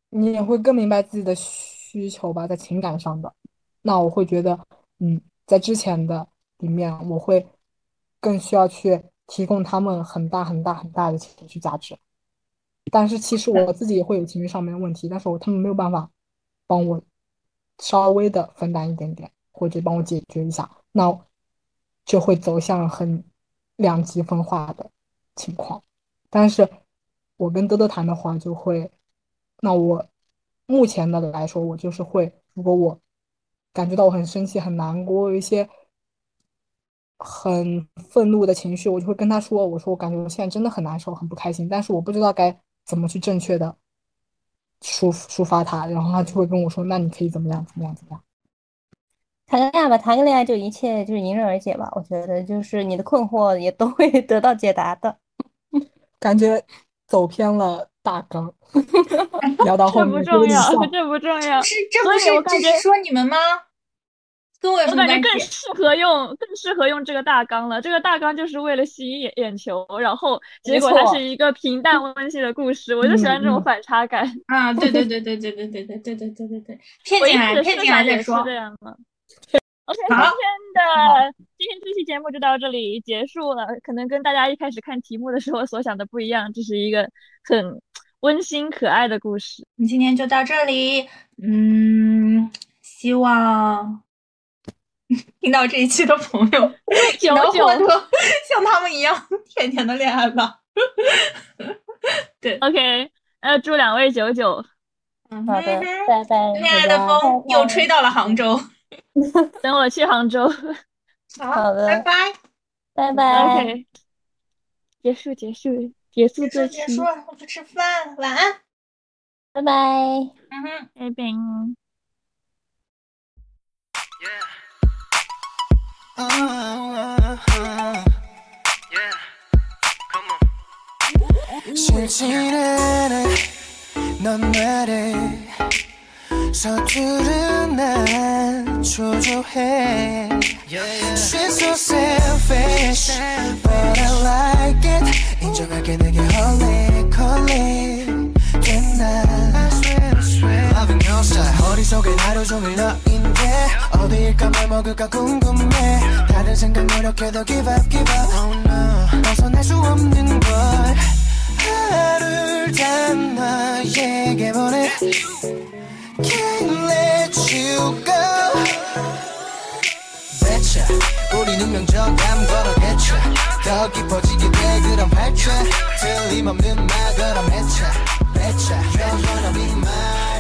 你也会更明白自己的需求吧，在情感上的。那我会觉得，嗯，在之前的里面，我会更需要去提供他们很大很大很大的情绪价值。但是其实我自己也会有情绪上面的问题，但是我他们没有办法帮我稍微的分担一点点，或者帮我解决一下，那就会走向很两极分化的情况。但是我跟多多谈的话，就会那我目前的来说，我就是会，如果我感觉到我很生气、很难过，有一些很愤怒的情绪，我就会跟他说：“我说我感觉我现在真的很难受、很不开心，但是我不知道该怎么去正确的抒抒发它。”然后他就会跟我说：“那你可以怎么样？怎么样？怎么样？”谈个恋爱吧，谈个恋爱就一切就是迎刃而解吧。我觉得就是你的困惑也都会 得到解答的。感觉走偏了大纲，聊到后这面不重要，这不重要。是这不是只是说你们吗？跟我感觉什么关系？更适合用，更适合用这个大纲了。这个大纲就是为了吸引眼眼球，然后结果它是一个平淡温馨的故事，我就喜欢这种反差感。啊，对对对对对对对对对对对对对，骗进来，骗进来再说。这样的。OK，今天的今天这期节目就到这里结束了。可能跟大家一开始看题目的时候所想的不一样，这是一个很温馨可爱的故事。今天就到这里，嗯，希望 听到这一期的朋友九能九获得像他们一样甜甜的恋爱吧。对 OK，呃，祝两位九九，嗯好的，拜拜。恋爱的风又吹到了杭州。等我去杭州。好的拜拜。拜拜。OK，结束结束结束结这期束结束，，我去吃饭，晚安。拜拜。嗯哼。拜拜。싫지는 않아 넌 말해 서투른 난 초조해 She's so selfish But I like it 인정할게 내게 홀릭 홀릭 됐나 Loving your style 머릿속엔 하루 종일 너인데 어디일까 뭘 먹을까 궁금해. 다른 생각 노력해도 give up give up. Oh no. 벗어날 수 없는 걸 하루를 다 너에게 보내. Can't let you go. Betcha. 우리 운명적감 걸어대차 더 깊어지게 돼 그런 발차. 틀림없는 말 걸어 매차. 매차. You're gonna be mine